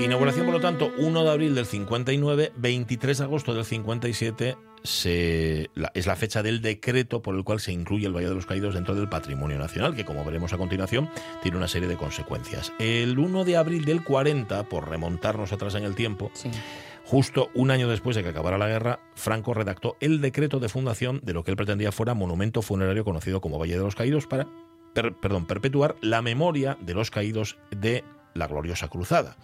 Inauguración, por lo tanto, 1 de abril del 59, 23 de agosto del 57 se, la, es la fecha del decreto por el cual se incluye el Valle de los Caídos dentro del patrimonio nacional, que como veremos a continuación tiene una serie de consecuencias. El 1 de abril del 40, por remontarnos atrás en el tiempo, Sí. Justo un año después de que acabara la guerra, Franco redactó el decreto de fundación de lo que él pretendía fuera monumento funerario conocido como Valle de los Caídos para per- perdón, perpetuar la memoria de los caídos de la gloriosa cruzada.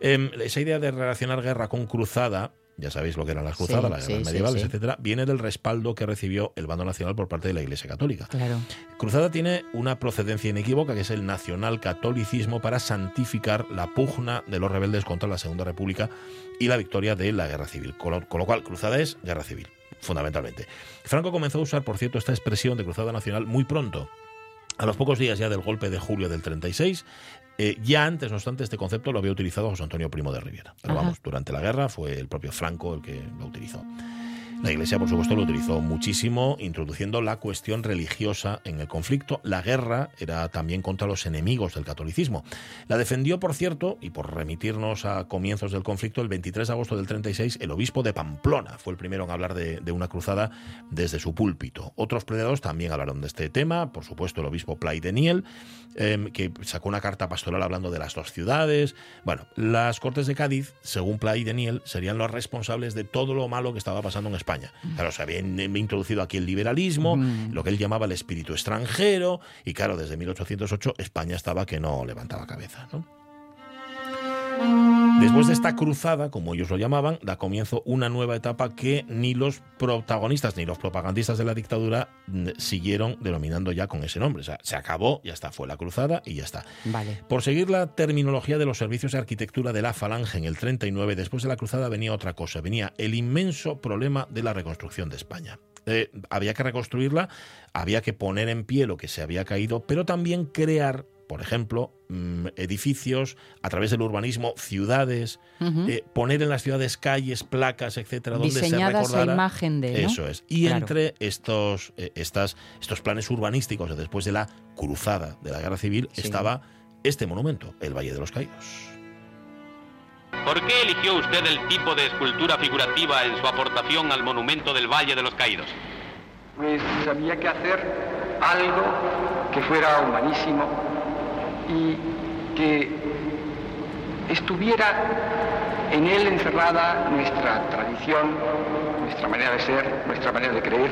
Em, esa idea de relacionar guerra con cruzada, ya sabéis lo que eran las cruzadas, Sí, las guerras sí, medievales, sí. etcétera, viene del respaldo que recibió el bando nacional por parte de la Iglesia Católica. Claro. Cruzada tiene una procedencia inequívoca, que es el nacional catolicismo para santificar la pugna de los rebeldes contra la Segunda República y la victoria de la Guerra Civil. Con lo, con lo cual, Cruzada es guerra civil, fundamentalmente. Franco comenzó a usar, por cierto, esta expresión de Cruzada Nacional muy pronto. A los pocos días ya del golpe de julio del 36, eh, ya antes, no obstante, este concepto lo había utilizado José Antonio Primo de Rivera. Pero Ajá. vamos, durante la guerra fue el propio Franco el que lo utilizó. La Iglesia, por supuesto, lo utilizó muchísimo, introduciendo la cuestión religiosa en el conflicto. La guerra era también contra los enemigos del catolicismo. La defendió, por cierto, y por remitirnos a comienzos del conflicto, el 23 de agosto del 36, el obispo de Pamplona fue el primero en hablar de, una cruzada desde su púlpito. Otros predicados también hablaron de este tema, por supuesto, el obispo Play de Niel, em, que sacó una carta pastoral hablando de las dos ciudades. Bueno, las Cortes de Cádiz, según Play de Niel, serían los responsables de todo lo malo que estaba pasando en España. Claro, se habían eh, introducido aquí el liberalismo, lo que él llamaba el espíritu extranjero, y claro, desde 1808 España estaba que no levantaba cabeza. ¿no? Después de esta cruzada, como ellos lo llamaban, da comienzo una nueva etapa que ni los protagonistas ni los propagandistas de la dictadura mm, siguieron denominando ya con ese nombre. O sea, se acabó, ya está, fue la cruzada y ya está. Vale. Por seguir la terminología de los servicios de arquitectura de la Falange en el 39, después de la cruzada venía otra cosa, venía el inmenso problema de la reconstrucción de España. Eh, había que reconstruirla, había que poner en pie lo que se había caído, pero también crear, por ejemplo, mm, edificios a través del urbanismo, ciudades, eh, poner en las ciudades calles, placas, etcétera, donde se Diseñadas a recordara. imagen de, ¿no? Eso es. Y Claro. entre estos, eh, estas, estos planes urbanísticos de después de la cruzada de la guerra civil Sí. estaba este monumento, el Valle de los Caídos. ¿Por qué eligió usted el tipo de escultura figurativa en su aportación al monumento del Valle de los Caídos? Pues había que hacer algo que fuera humanísimo y que estuviera en él encerrada nuestra tradición, nuestra manera de ser, nuestra manera de creer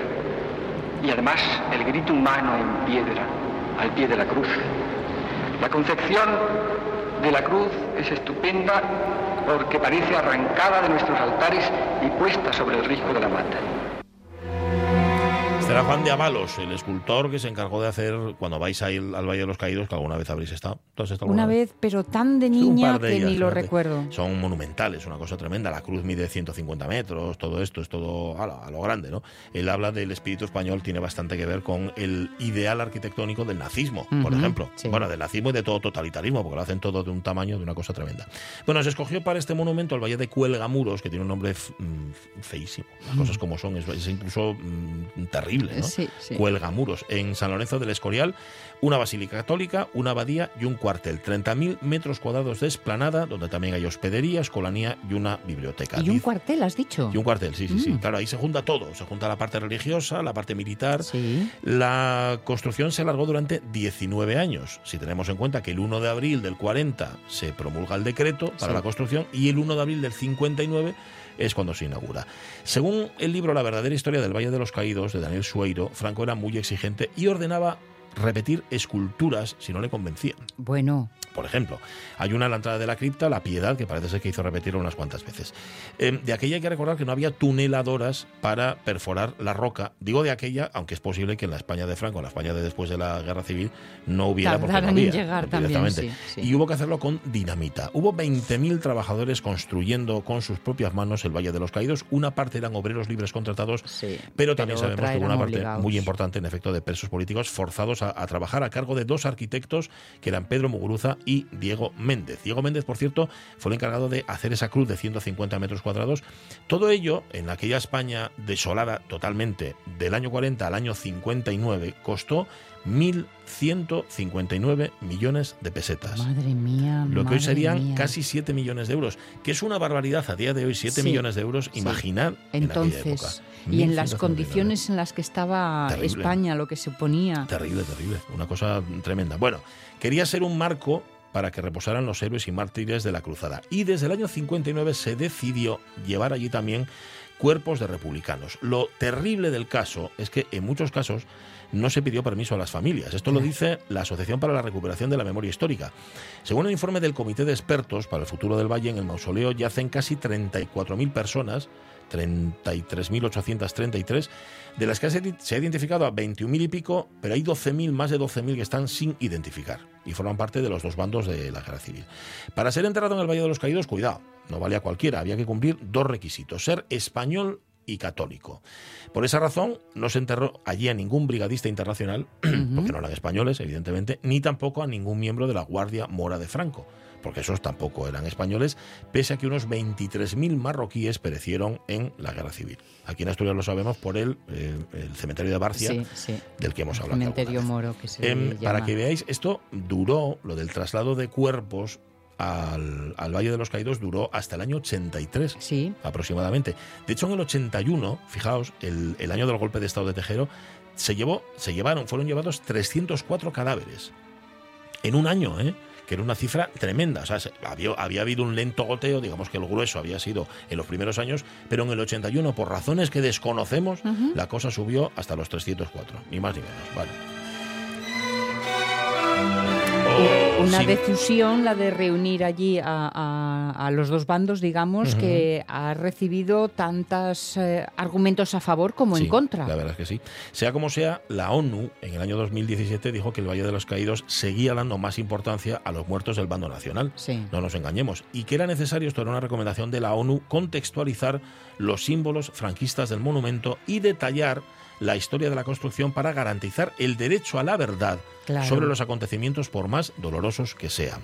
y además el grito humano en piedra, al pie de la cruz. La concepción de la cruz es estupenda porque parece arrancada de nuestros altares y puesta sobre el risco de la mata. Era Juan de Avalos, el escultor que se encargó de hacer, cuando vais a ir al Valle de los Caídos, que alguna vez habréis estado. ¿Tú has estado Una alguna vez, pero tan de niña de que ellas, ni lo fíjate. recuerdo. Son monumentales, una cosa tremenda. La cruz mide 150 metros, todo esto es todo a, lo grande, ¿no? Él habla del espíritu español, tiene bastante que ver con el ideal arquitectónico del nazismo, por ejemplo. sí. Bueno, del nazismo y de todo totalitarismo, porque lo hacen todo de un tamaño, de una cosa tremenda. Bueno, se escogió para este monumento el Valle de Cuelgamuros, que tiene un nombre mm, feísimo. Las cosas como son, es, es incluso mm, terrible, ¿no? Sí, sí. Cuelgamuros, en San Lorenzo del Escorial, una basílica católica, una abadía y un cuartel. 30.000 metros cuadrados de esplanada, donde también hay hospedería, escolanía y una biblioteca. Y un cuartel, has dicho. y un cuartel, sí, sí, sí. Mm. Claro, ahí se junta todo. Se junta la parte religiosa, la parte militar. Sí. La construcción se alargó durante 19 años. Si tenemos en cuenta que el 1 de abril del 40 se promulga el decreto para la construcción y el 1 de abril del 59 es cuando se inaugura. Según el libro La verdadera historia del Valle de los Caídos de Daniel Sueiro, Franco era muy exigente y ordenaba repetir esculturas si no le convencían. Bueno. Por ejemplo, hay una a la entrada de la cripta, la piedad, que parece ser que hizo repetirlo unas cuantas veces. Eh, de aquella hay que recordar que no había tuneladoras para perforar la roca. Digo de aquella, aunque es posible que en la España de Franco, en la España de después de la Guerra Civil, no hubiera porque no Tardaron en había, llegar también, directamente. sí, sí. Y hubo que hacerlo con dinamita. Hubo 20.000 trabajadores construyendo con sus propias manos el Valle de los Caídos. Una parte eran obreros libres contratados, pero también pero sabemos que hubo una parte obligados. muy importante, en efecto, de presos políticos forzados a, a trabajar a cargo de dos arquitectos que eran Pedro Muguruza y Diego Méndez. Diego Méndez, por cierto, fue el encargado de hacer esa cruz de 150 metros cuadrados. Todo ello, en aquella España desolada totalmente, del año 40 al año 59, costó 1.159 millones de pesetas. Madre mía. Lo que madre hoy serían mía. casi 7 millones de euros, que es una barbaridad a día de hoy, 7 Sí, millones de euros, sí. imaginar en aquella época. Y en las 1.159. condiciones en las que estaba Terrible. España, lo que se ponía. Terrible, terrible, una cosa tremenda. Bueno, quería ser un marco para que reposaran los héroes y mártires de la cruzada. Y desde el año 59 se decidió llevar allí también cuerpos de republicanos. Lo terrible del caso es que en muchos casos no se pidió permiso a las familias. Esto lo dice la Asociación para la Recuperación de la Memoria Histórica. Según el informe del Comité de Expertos para el Futuro del Valle, en el mausoleo yacen casi 34.000 personas, 33.833, de las que se ha identificado a 21.000 y pico, pero hay 12.000, más de 12.000 que están sin identificar y forman parte de los dos bandos de la guerra civil. Para ser enterrado en el Valle de los Caídos, cuidado, no valía cualquiera, había que cumplir dos requisitos, ser español y católico. Por esa razón, no se enterró allí a ningún brigadista internacional, porque no eran españoles, evidentemente, ni tampoco a ningún miembro de la Guardia Mora de Franco, porque esos tampoco eran españoles, pese a que unos 23.000 marroquíes perecieron en la guerra civil. Aquí en Asturias lo sabemos por el, eh, el cementerio de Barcia, Sí, sí. del que hemos hablado. alguna Cementerio. Moro, que se Em, para que veáis, esto duró, lo del traslado de cuerpos al, al Valle de los Caídos duró hasta el año 83 aproximadamente. De hecho, en el 81, fijaos, el, el año del golpe de Estado de Tejero, se, llevó, se llevaron, fueron llevados 304 cadáveres en un año, ¿eh? Que era una cifra tremenda. O sea, se- había, había habido un lento goteo, digamos que el grueso había sido en los primeros años, pero en el 81, por razones que desconocemos, la cosa subió hasta los 304, ni más ni menos. Vale. Una sí. decisión, la de reunir allí a, a- a los dos bandos, digamos, que ha recibido tantos argumentos a favor como en contra. La verdad es que sí. Sea como sea, la ONU en el año 2017 dijo que el Valle de los Caídos seguía dando más importancia a los muertos del bando nacional. Sí. No nos engañemos. Y que era necesario, esto era una recomendación de la ONU, contextualizar los símbolos franquistas del monumento y detallar la historia de la construcción para garantizar el derecho a la verdad Claro. sobre los acontecimientos por más dolorosos que sean.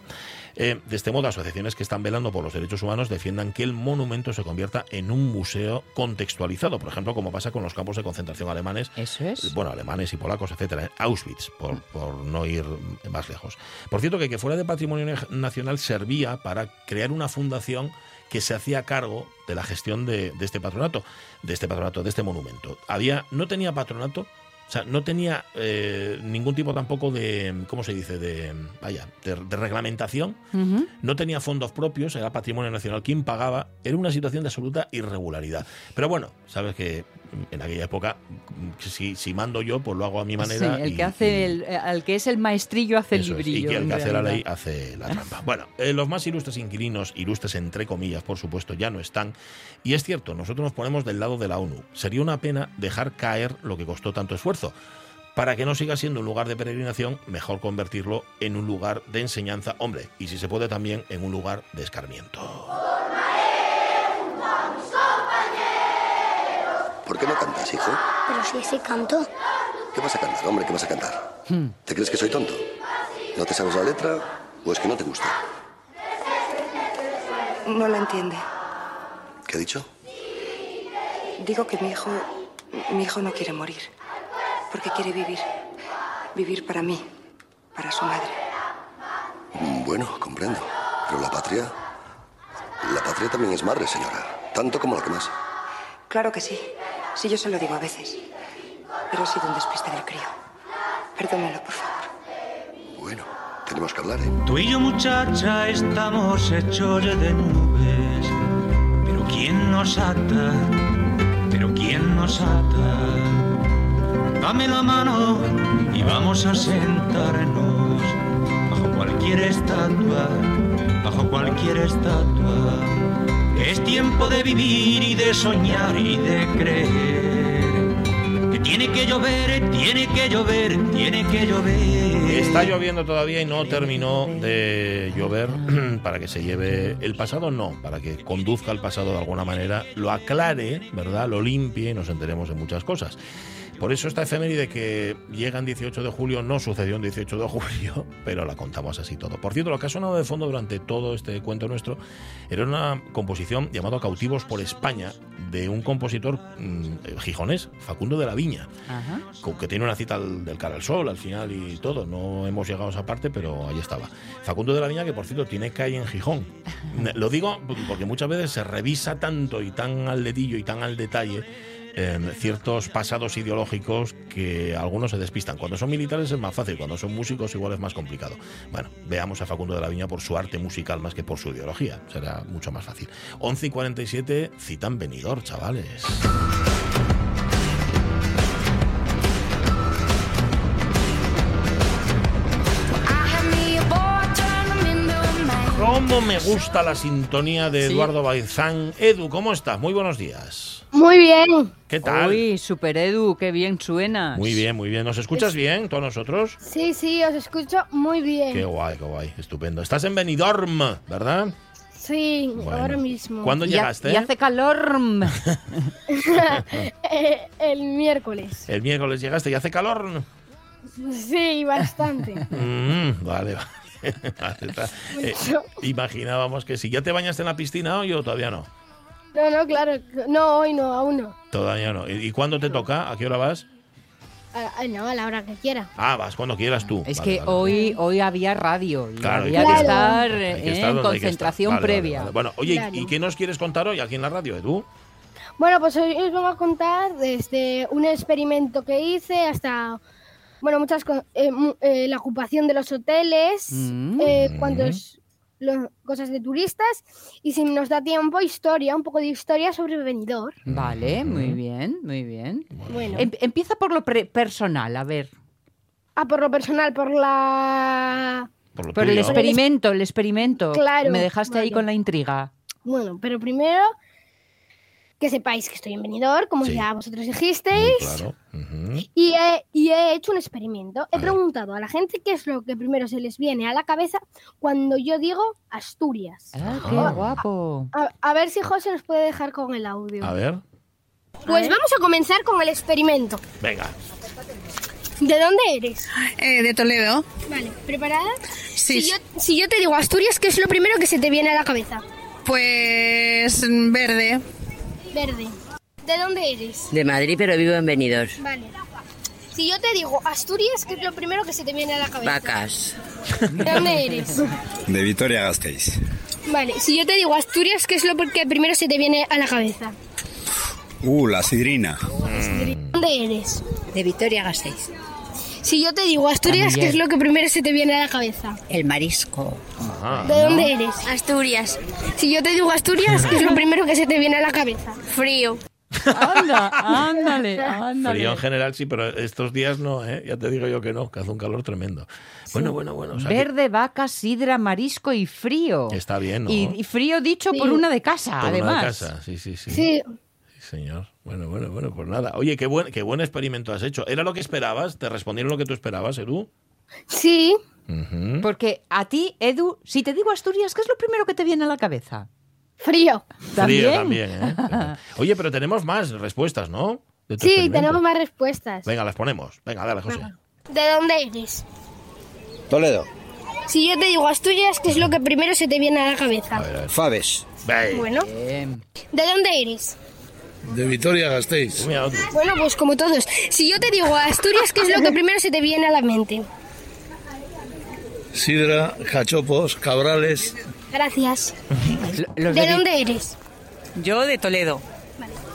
Eh, de este modo, asociaciones que están velando por los derechos humanos defiendan que el monumento se convierta en un museo contextualizado, por ejemplo, como pasa con los campos de concentración alemanes, Eso es. bueno, alemanes y polacos, etcétera, en Auschwitz, por, por no ir más lejos. Por cierto, que que fuera de patrimonio na- nacional servía para crear una fundación que se hacía cargo de la gestión de, de este patronato, de este patronato, de este monumento. Había, no tenía patronato, o sea, no tenía eh, ningún tipo tampoco de, ¿cómo se dice? De, vaya, de, de reglamentación. No tenía fondos propios, era patrimonio nacional quien pagaba. Era una situación de absoluta irregularidad. Pero bueno, sabes que en aquella época, si, si mando yo, pues lo hago a mi manera. Sí, el y- que hace el, al que es el maestrillo hace el eso es, y librillo. que el que hace la ley hace la trampa. Bueno, eh, los más ilustres inquilinos, ilustres entre comillas, por supuesto, ya no están. Y es cierto, nosotros nos ponemos del lado de la ONU. Sería una pena dejar caer lo que costó tanto esfuerzo. Para que no siga siendo un lugar de peregrinación, mejor convertirlo en un lugar de enseñanza, hombre, y si se puede también en un lugar de escarmiento. ¿Por qué no cantas, hijo? Pero si ese canto. ¿Qué vas a cantar, hombre? ¿Qué vas a cantar? Hmm. ¿Te crees que soy tonto? ¿No te sabes la letra o es que no te gusta? No la entiende. ¿Qué he dicho? Digo que mi hijo, mi hijo no quiere morir, porque quiere vivir, vivir para mí, para su madre. Mm, Bueno, comprendo. Pero la patria... La patria también es madre, señora. Tanto como la que más. Claro que sí, sí yo se lo digo a veces, pero ha sido un despiste del crío. Perdónelo, por favor. Bueno, tenemos que hablar, ¿eh? Tú y yo, muchacha, estamos hechos de nubes. Pero ¿quién nos ata? Pero ¿quién nos ata? Dame la mano y vamos a sentarnos bajo cualquier estatua, bajo cualquier estatua. Es tiempo de vivir y de soñar y de creer. Que tiene que llover, tiene que llover, tiene que llover. Está lloviendo todavía y no terminó de llover para que se lleve el pasado, no, para que conduzca el pasado de alguna manera, lo aclare, ¿verdad? Lo limpie y nos enteremos de muchas cosas. Por eso esta efeméride que llega en 18 de julio no sucedió en 18 de julio, pero la contamos así todo. Por cierto, lo que ha sonado de fondo durante todo este cuento nuestro era una composición llamada Cautivos por España de un compositor mm, gijonés, Facundo de la Viña, con- que tiene una cita al- del cara al sol al final y todo. No hemos llegado a esa parte, pero ahí estaba. Facundo de la Viña, que por cierto tiene calle en Gijón. Lo digo porque muchas veces se revisa tanto y tan al dedillo y tan al detalle ciertos pasados ideológicos que algunos se despistan. Cuando son militares es más fácil, cuando son músicos igual es más complicado. Bueno, veamos a Facundo de la Viña por su arte musical más que por su ideología. Será mucho más fácil. 11 y 47, citan venidor, chavales. ¿Cómo me gusta la sintonía de Sí. Eduardo Baizán? Edu, ¿cómo estás? Muy buenos días. Muy bien. ¿Qué tal? Uy, Super Edu, qué bien suenas. Muy bien, muy bien. ¿Nos escuchas bien todos nosotros? Sí, sí, os escucho muy bien. Qué guay, qué guay. Estupendo. Estás en Benidorm, ¿verdad? Sí, Bueno. ahora mismo. ¿Cuándo Y llegaste? Y hace calor. El miércoles. El miércoles llegaste y hace calor. Sí, bastante. Mm, vale, vale. Eh, imaginábamos que si ya te bañaste en la piscina hoy o todavía no. No, no, claro. No, hoy no, aún no. Todavía no. ¿Y y cuándo te toca? ¿A qué hora vas? No, a la hora que quiera. Ah, vas cuando quieras tú. Es Vale, que vale. hoy, hoy había radio y Claro, había que que- estar Hay eh, que estar en estar. concentración previa. vale. Bueno, oye, ¿y- Claro. ¿y qué nos quieres contar hoy aquí en la radio, Edu? Bueno, pues hoy os vengo a contar desde un experimento que hice hasta, bueno, muchas cosas. la ocupación de los hoteles, Mm. eh, cuántos lo- cosas de turistas y si nos da tiempo, historia, un poco de historia sobre Benidorm. Vale, muy bien, muy bien. Bueno. Em- empieza por lo pre- personal, a ver. Ah, por lo personal, por la... Por el experimento, el experimento. Claro, Me dejaste ahí con la intriga. Bueno, pero primero que sepáis que estoy en Benidorm, como Sí. ya vosotros dijisteis, Claro. Y, he, y he hecho un experimento. He preguntado a la gente qué es lo que primero se les viene a la cabeza cuando yo digo Asturias. Ah, qué Ah. guapo. A, a ver si José nos puede dejar con el audio. A ver, Pues vamos a comenzar con el experimento. venga. ¿De dónde eres? Eh, de Toledo. Vale, ¿preparada? Sí. Si yo, si yo te digo Asturias, ¿qué es lo primero que se te viene a la cabeza? Pues verde. Verde. ¿De dónde eres? De Madrid, pero vivo en Benidorm. Vale. Si yo te digo Asturias, ¿qué es lo primero que se te viene a la cabeza? Vacas. ¿De dónde eres? De Vitoria Gasteiz. Vale, si yo te digo Asturias, ¿qué es lo que primero se te viene a la cabeza? Uh, la sidrina. ¿De dónde eres? De Vitoria Gasteiz. Si yo te digo Asturias, ¿qué es lo que primero se te viene a la cabeza? El marisco. ¿De dónde eres? Asturias. Si yo te digo Asturias, ¿qué es lo primero que se te viene a la cabeza? Frío. Anda, ándale, ándale. Frío en general sí, pero estos días no, ¿eh? Ya te digo yo que no, que hace un calor tremendo. Bueno, bueno, bueno. o sea que Verde, vaca, sidra, marisco y frío. está bien, ¿no? Y, y frío dicho por una de casa, Por una de además. casa, sí, sí, sí. Sí. Sí, señor. Bueno, bueno, bueno, pues nada. Oye, qué buen, qué buen experimento has hecho. ¿Era lo que esperabas? ¿Te respondieron lo que tú esperabas, Edu? Sí. Porque a ti, Edu, si te digo Asturias, ¿qué es lo primero que te viene a la cabeza? Frío. Frío ¿También? ¿eh? Oye, pero tenemos más respuestas, ¿no? Sí, tenemos más respuestas. Venga, las ponemos. Venga, dale, José. ¿De dónde eres? Toledo. Si yo te digo Asturias, ¿qué es lo que primero se te viene a la cabeza? Faves. Bueno. ¿De dónde eres? De Vitoria Gasteiz. Bueno, pues como todos. Si yo te digo Asturias, ¿qué es lo que primero se te viene a la mente? Sidra, cachopos, cabrales. Gracias. Los ¿De de- dónde eres? Yo de Toledo.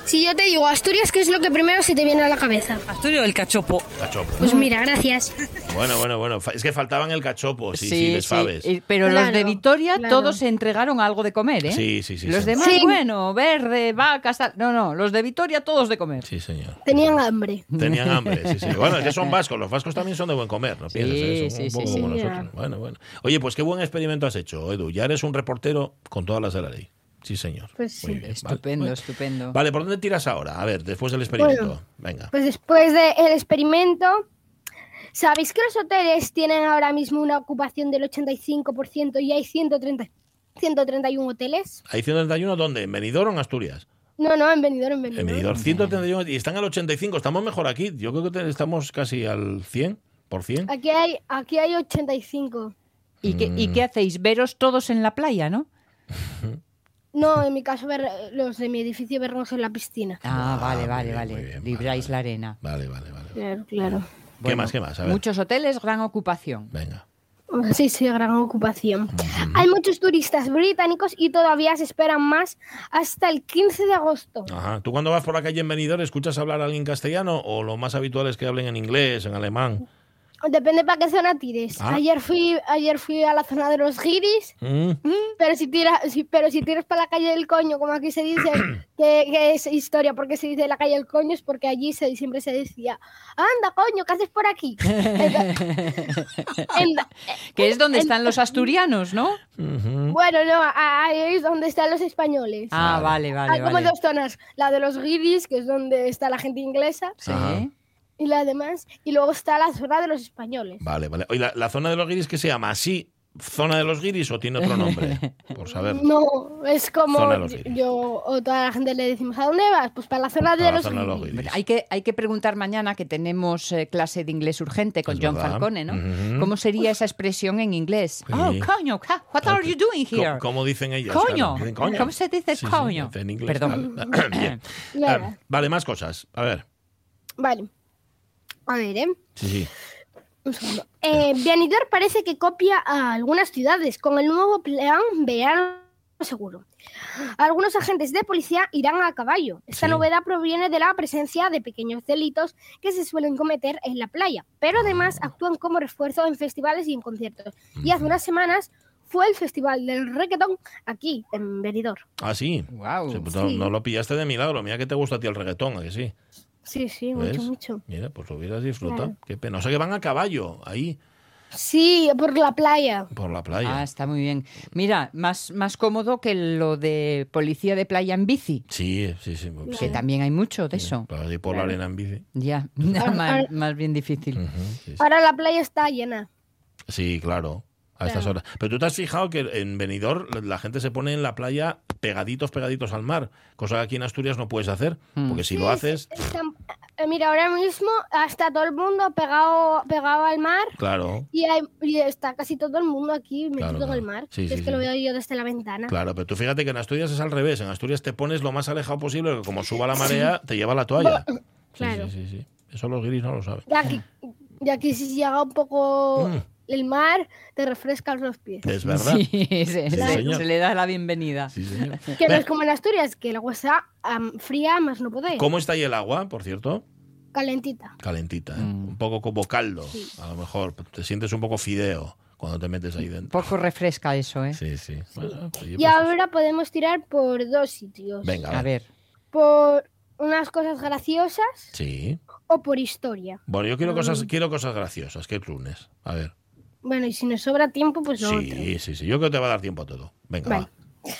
Si yo te digo Asturias, ¿qué es lo que primero se te viene a la cabeza? Asturias o el cachopo. Cachopo. Pues mira, gracias. Bueno, bueno, bueno. Es que faltaban el cachopo, sí, sí, les sí, y- pero los de Vitoria claro. todos se entregaron algo de comer, ¿eh? Sí, sí, sí. Los sí. demás, Sí. bueno, verde, vacas, tal. No, no, los de Vitoria todos de comer. Sí, señor. Tenían hambre. Tenían hambre, sí, sí. Bueno, es que son vascos. Los vascos también son de buen comer, ¿no piensas? eh? Son sí, un sí, poco sí. como Ya. nosotros. Bueno, bueno. Oye, pues qué buen experimento has hecho, Edu. Ya eres un reportero con todas las de la ley. Sí, señor. Pues sí. Bien. Estupendo, estupendo. Vale, ¿por dónde tiras ahora? A ver, después del experimento. Bueno. Venga. Pues después del experimento, ¿sabéis que los hoteles tienen ahora mismo una ocupación del 85% y hay 130, 131 hoteles? ¿Hay 131 dónde? ¿En Benidorm o en Asturias? No, no, en Benidorm, en Benidorm. En Benidorm 131 y están al 85. Estamos mejor aquí. Yo creo que estamos casi al 100 por 100. Aquí hay, aquí hay 85. ¿Y qué, Mm. ¿Y qué hacéis? Veros todos en la playa, ¿no? No, en mi caso, ver, los de mi edificio vernos en la piscina. Ah, vale, vale, bien, vale. muy bien, Libráis la arena. Vale, vale, vale. Claro, claro. ¿Qué Bueno, más? ¿Qué más? A ver. Muchos hoteles, gran ocupación. Venga. Sí, sí, gran ocupación. Hay muchos turistas británicos y todavía se esperan más hasta el 15 de agosto. Ajá. ¿Tú cuando vas por la calle en Benidorm escuchas hablar a alguien castellano o lo más habitual es que hablen en inglés, en alemán? Depende para qué zona tires. Ah. Ayer fui ayer fui a la zona de los guiris, Mm. pero si tiras si, pero si tiras para la calle del coño, como aquí se dice, que, que es historia, porque se dice la calle del coño, es porque allí se, siempre se decía, anda coño, ¿qué haces por aquí? Que es donde están los asturianos, ¿no? bueno, no, ahí es donde están los españoles. Ah, vale, vale, Hay como vale. dos zonas, la de los guiris, que es donde está la gente inglesa, Sí. Y la demás, y luego está la zona de los españoles. Vale, vale. Oye, ¿la, la zona de los guiris qué se llama así? ¿Zona de los guiris o tiene otro nombre? Por saber. No, es como Zona de los yo- guiris. yo o toda la gente le decimos, ¿a dónde vas? Pues para la zona de Para la los zona de los guiris. Hay que, hay que preguntar mañana que tenemos eh, clase de inglés urgente con Es John verdad. Falcone, ¿no? ¿Cómo sería esa expresión en inglés? Sí. Oh, coño, what are you doing here? ¿Cómo dicen ellas? Coño. Claro, dicen coño. ¿Cómo se dice Sí, sí, coño? en inglés. Perdón. Vale. Bien. Claro. Ah, vale, más cosas. A ver. Vale. A ver, ¿eh? Sí, sí. Un segundo. Eh, Benidorm parece que copia a algunas ciudades con el nuevo plan verano seguro. Algunos agentes de policía irán a caballo. Esta Sí. novedad proviene de la presencia de pequeños delitos que se suelen cometer en la playa, pero además actúan como refuerzo en festivales y en conciertos. Y hace unas semanas fue el Festival del Reggaetón aquí, en Benidorm. Ah, sí. Wow. Sí, pues no, Sí. no lo pillaste de milagro. Mira que te gusta a ti el reggaetón, ¿a que sí? Sí, sí, ¿Ves? mucho, mucho. Mira, pues lo hubieras disfrutado. Claro. Qué pena. O sea que van a caballo ahí, Sí, por la playa. por la playa. Ah, está muy bien. Mira, más, más cómodo que lo de policía de playa en bici, Sí, sí, sí. que sí. también hay mucho de eso. Para ir por la arena en bici. Ya, Ahora- más, ahora- más bien difícil. Ujú, sí, sí. Ahora la playa está llena. Sí, claro. A estas horas. Pero tú te has fijado que en Benidorm la gente se pone en la playa pegaditos, pegaditos al mar. Cosa que aquí en Asturias no puedes hacer. Mm. Porque si Sí, lo haces, eh, mira, ahora mismo está todo el mundo pegado, pegado al mar claro. y, hay- y está casi todo el mundo aquí metido Claro, en el mar. Sí, es sí, que lo veo yo desde la ventana. Claro, pero tú fíjate que en Asturias es al revés. En Asturias te pones lo más alejado posible, que como suba la marea, te lleva la toalla. Sí, Claro. sí, sí, sí. Eso los guiris no lo saben. Y aquí, y aquí si llega un poco Mm. El mar, te refrescas los pies. Es verdad. Sí, se, Sí, se- señor. se le da la bienvenida. Sí, señor. Que no es como en Asturias, que el agua está fría más no poder. ¿Cómo está ahí el agua, por cierto? Calentita. Calentita, ¿eh? Mm. un poco como caldo. Sí. A lo mejor te sientes un poco fideo cuando te metes ahí dentro. Poco refresca eso, ¿eh? Sí, sí. Bueno, pues, oye, Y pues, ahora podemos tirar por dos sitios. Venga, A ver. Por unas cosas graciosas Sí. o por historia. Bueno, yo quiero cosas, Mm. quiero cosas graciosas, que es lunes. A ver. Bueno, y si nos sobra tiempo, pues lo otro. Sí, sí, sí. Yo creo que te va a dar tiempo a todo. Venga, Vale. va.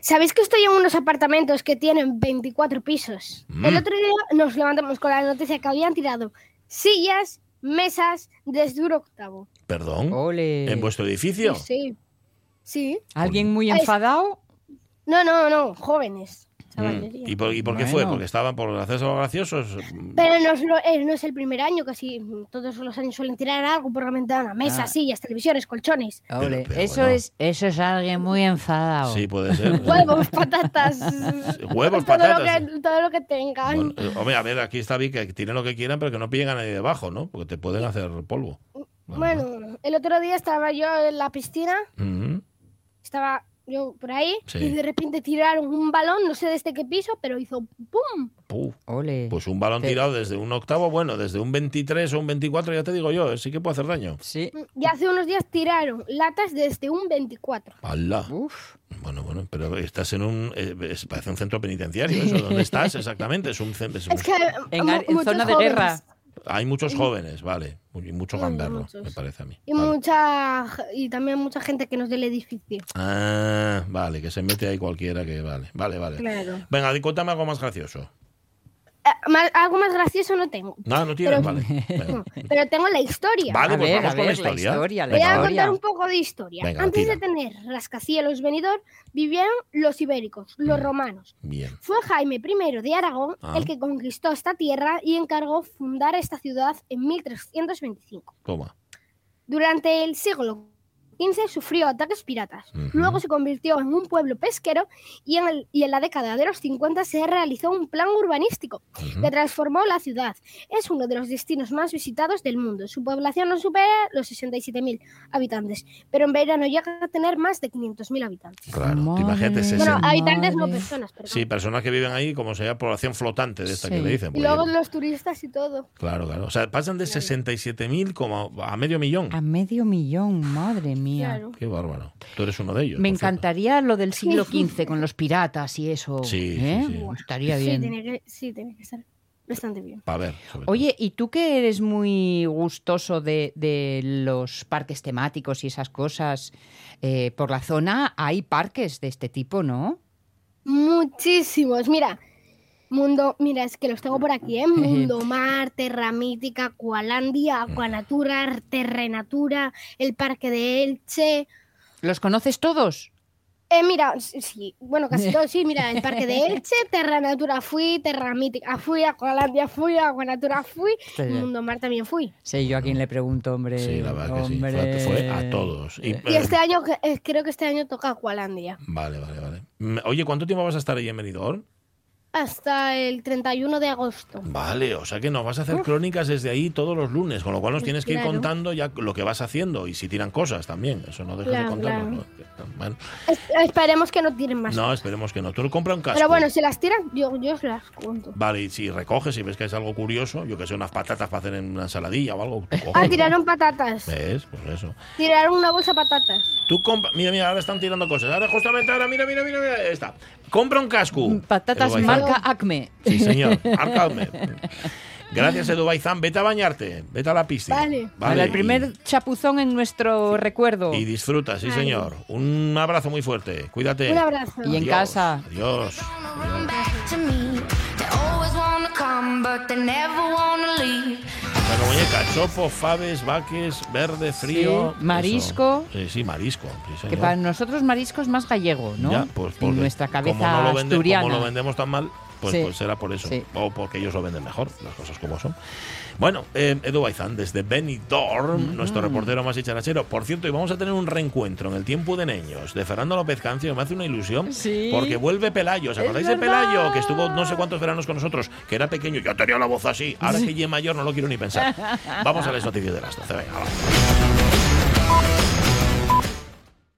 ¿Sabéis que estoy en unos apartamentos que tienen 24 pisos? Mm. El otro día nos levantamos con la noticia que habían tirado sillas, mesas desde un octavo. Perdón. Ole. ¿En vuestro edificio? Sí. Sí. ¿Alguien muy Es- enfadado? No, no, no, jóvenes. Mm. chavalería. ¿Y por, y por qué Bueno. fue? ¿Porque estaban por hacerse los graciosos? Pero no es, lo- eh, no es el primer año, casi todos los años suelen tirar algo por la ventana. Mesas, Ah. sillas, televisiones, colchones. Pero eso, bueno. es, eso es alguien muy enfadado. Sí, puede ser. Huevos, patatas. Huevos, todo patatas. Lo que, todo lo que tengan. Bueno, eh, hombre, a ver, aquí está bien que tiren lo que quieran, pero que no pillen a nadie debajo, ¿no? Porque te pueden hacer polvo. Bueno, el otro día estaba yo en la piscina, estaba yo por ahí, Sí. y de repente tiraron un balón, no sé desde qué piso, pero hizo ¡pum! Puh. Ole. Pues un balón tirado desde un octavo, bueno, desde un 23 o un 24, ya te digo yo, eh, sí que puede hacer daño. Sí. Y hace unos días tiraron latas desde un 24. ¡Hala! Bueno, bueno, pero estás en un. eh, parece un centro penitenciario, ¿eso? ¿Dónde estás exactamente? Es un, es un- Es que En, zona de guerra. Hay muchos jóvenes, vale. Y mucho gamberro, me parece a mí. Y mucha y también mucha gente que nos del edificio. Ah, vale, que se mete ahí cualquiera que. Vale, vale, vale. Claro. Venga, cuéntame algo más gracioso. Eh, más- algo más gracioso no tengo. No, no tienes, Pero- vale. No, pero tengo la historia. Vale, A pues ver, vamos a con la historia. historia, la Voy a contar un poco de historia. Venga, Antes tira. de tener rascacielos venidor, vivieron los ibéricos, los romanos. Bien. Fue Jaime I de Aragón Ah. el que conquistó esta tierra y encargó fundar esta ciudad en 1325. Toma. Durante el siglo XV sufrió ataques piratas. Ujú. Luego se convirtió en un pueblo pesquero y en, el- y en la década de los 50 se realizó un plan urbanístico que transformó la ciudad. Es uno de los destinos más visitados del mundo. Su población no supera los 67.000 habitantes, pero en verano llega a tener más de 500.000 habitantes. Claro, te imagínate, Bueno, 60. habitantes no personas, perdón. Sí, personas que viven ahí como sea población flotante de esta que Sí. le dicen. Y porque- luego los turistas y todo. Claro, claro. O sea, pasan de 67.000 como a medio millón. A medio millón, madre mía. Claro. Qué bárbaro. Tú eres uno de ellos. Me cierto. encantaría lo del siglo XV con los piratas y eso. Sí, sí, ¿eh? sí. Estaría Sí, bien. tiene que, sí, tiene que estar bastante bien. Pa' ver. Oye, ¿y tú que eres muy gustoso de, de los parques temáticos y esas cosas? eh, por la zona hay parques de este tipo, ¿no? Muchísimos. Mira, Mundo, mira, es que los tengo por aquí, ¿eh? Mundo Mar, Terra Mítica, Aqualandia, Aquanatura, Terrenatura, el Parque de Elche. ¿Los conoces todos? Eh, mira, sí, sí, bueno, casi todos, sí, mira, el Parque de Elche, Terra Natura fui, Terra Mítica fui, Aqualandia fui, Aquanatura fui, Sí. Mundo Mar también fui. Sé yo a quién le pregunto, hombre. Sí, la verdad que sí. hombre. Fue, fue a todos. Y, Y eh, este año, eh, creo que este año toca Aqualandia. Vale, vale, vale. Mm, Oye, ¿cuánto tiempo vas a estar ahí en Benidorm? Hasta el 31 de agosto. Vale, o sea que nos vas a hacer crónicas desde ahí todos los lunes, con lo cual nos tienes que ir Claro. contando ya lo que vas haciendo y si tiran cosas también. Eso no dejes de Claro, contarnos. Bueno, Es- esperemos que no tiren más. no, esperemos que no. Tú compra un casco. Pero bueno, si las tiran, yo, yo os las cuento. Vale, y si recoges y ves que es algo curioso, yo que sé, unas patatas para hacer en una ensaladilla o algo, tú Ah, coges. tiraron patatas. ¿Ves? Pues eso. Tiraron una bolsa de patatas. Tú compra, mira, mira, ahora están tirando cosas. Ahora justamente ahora, mira, mira, mira, mira, ahí está. Compra un casco. Patatas Edu Marca Acme. Sí, señor. Marca Acme. Gracias, Edu Baizán. Vete a bañarte. Vete a la piscina. Vale. Para el y- primer chapuzón en nuestro recuerdo. Y disfruta, sí, Vale. señor. Un abrazo muy fuerte. Cuídate. Un abrazo. Y en Adiós, casa. Adiós. Bueno, muñeca, chopo, faves, vaques, verde, frío. Sí, marisco. eso. Sí, sí, marisco. sí, Que para nosotros marisco es más gallego, ¿no? Ya, pues en nuestra cabeza como no lo vende- asturiana. como lo vendemos tan mal, pues, Sí. pues será por eso. Sí. O porque ellos lo venden mejor, las cosas como son. Bueno, eh, Edu Baizán, desde Benidorm, nuestro reportero más dicharachero. Por cierto, y vamos a tener un reencuentro en el tiempo de niños de Fernando López Cancio, que me hace una ilusión, Sí. porque vuelve Pelayo. ¿Os acordáis de. Pelayo? Que estuvo no sé cuántos veranos con nosotros, que era pequeño, yo tenía la voz así. Ahora que ya mayor no lo quiero ni pensar. Vamos a las noticias de las 12. Venga, va.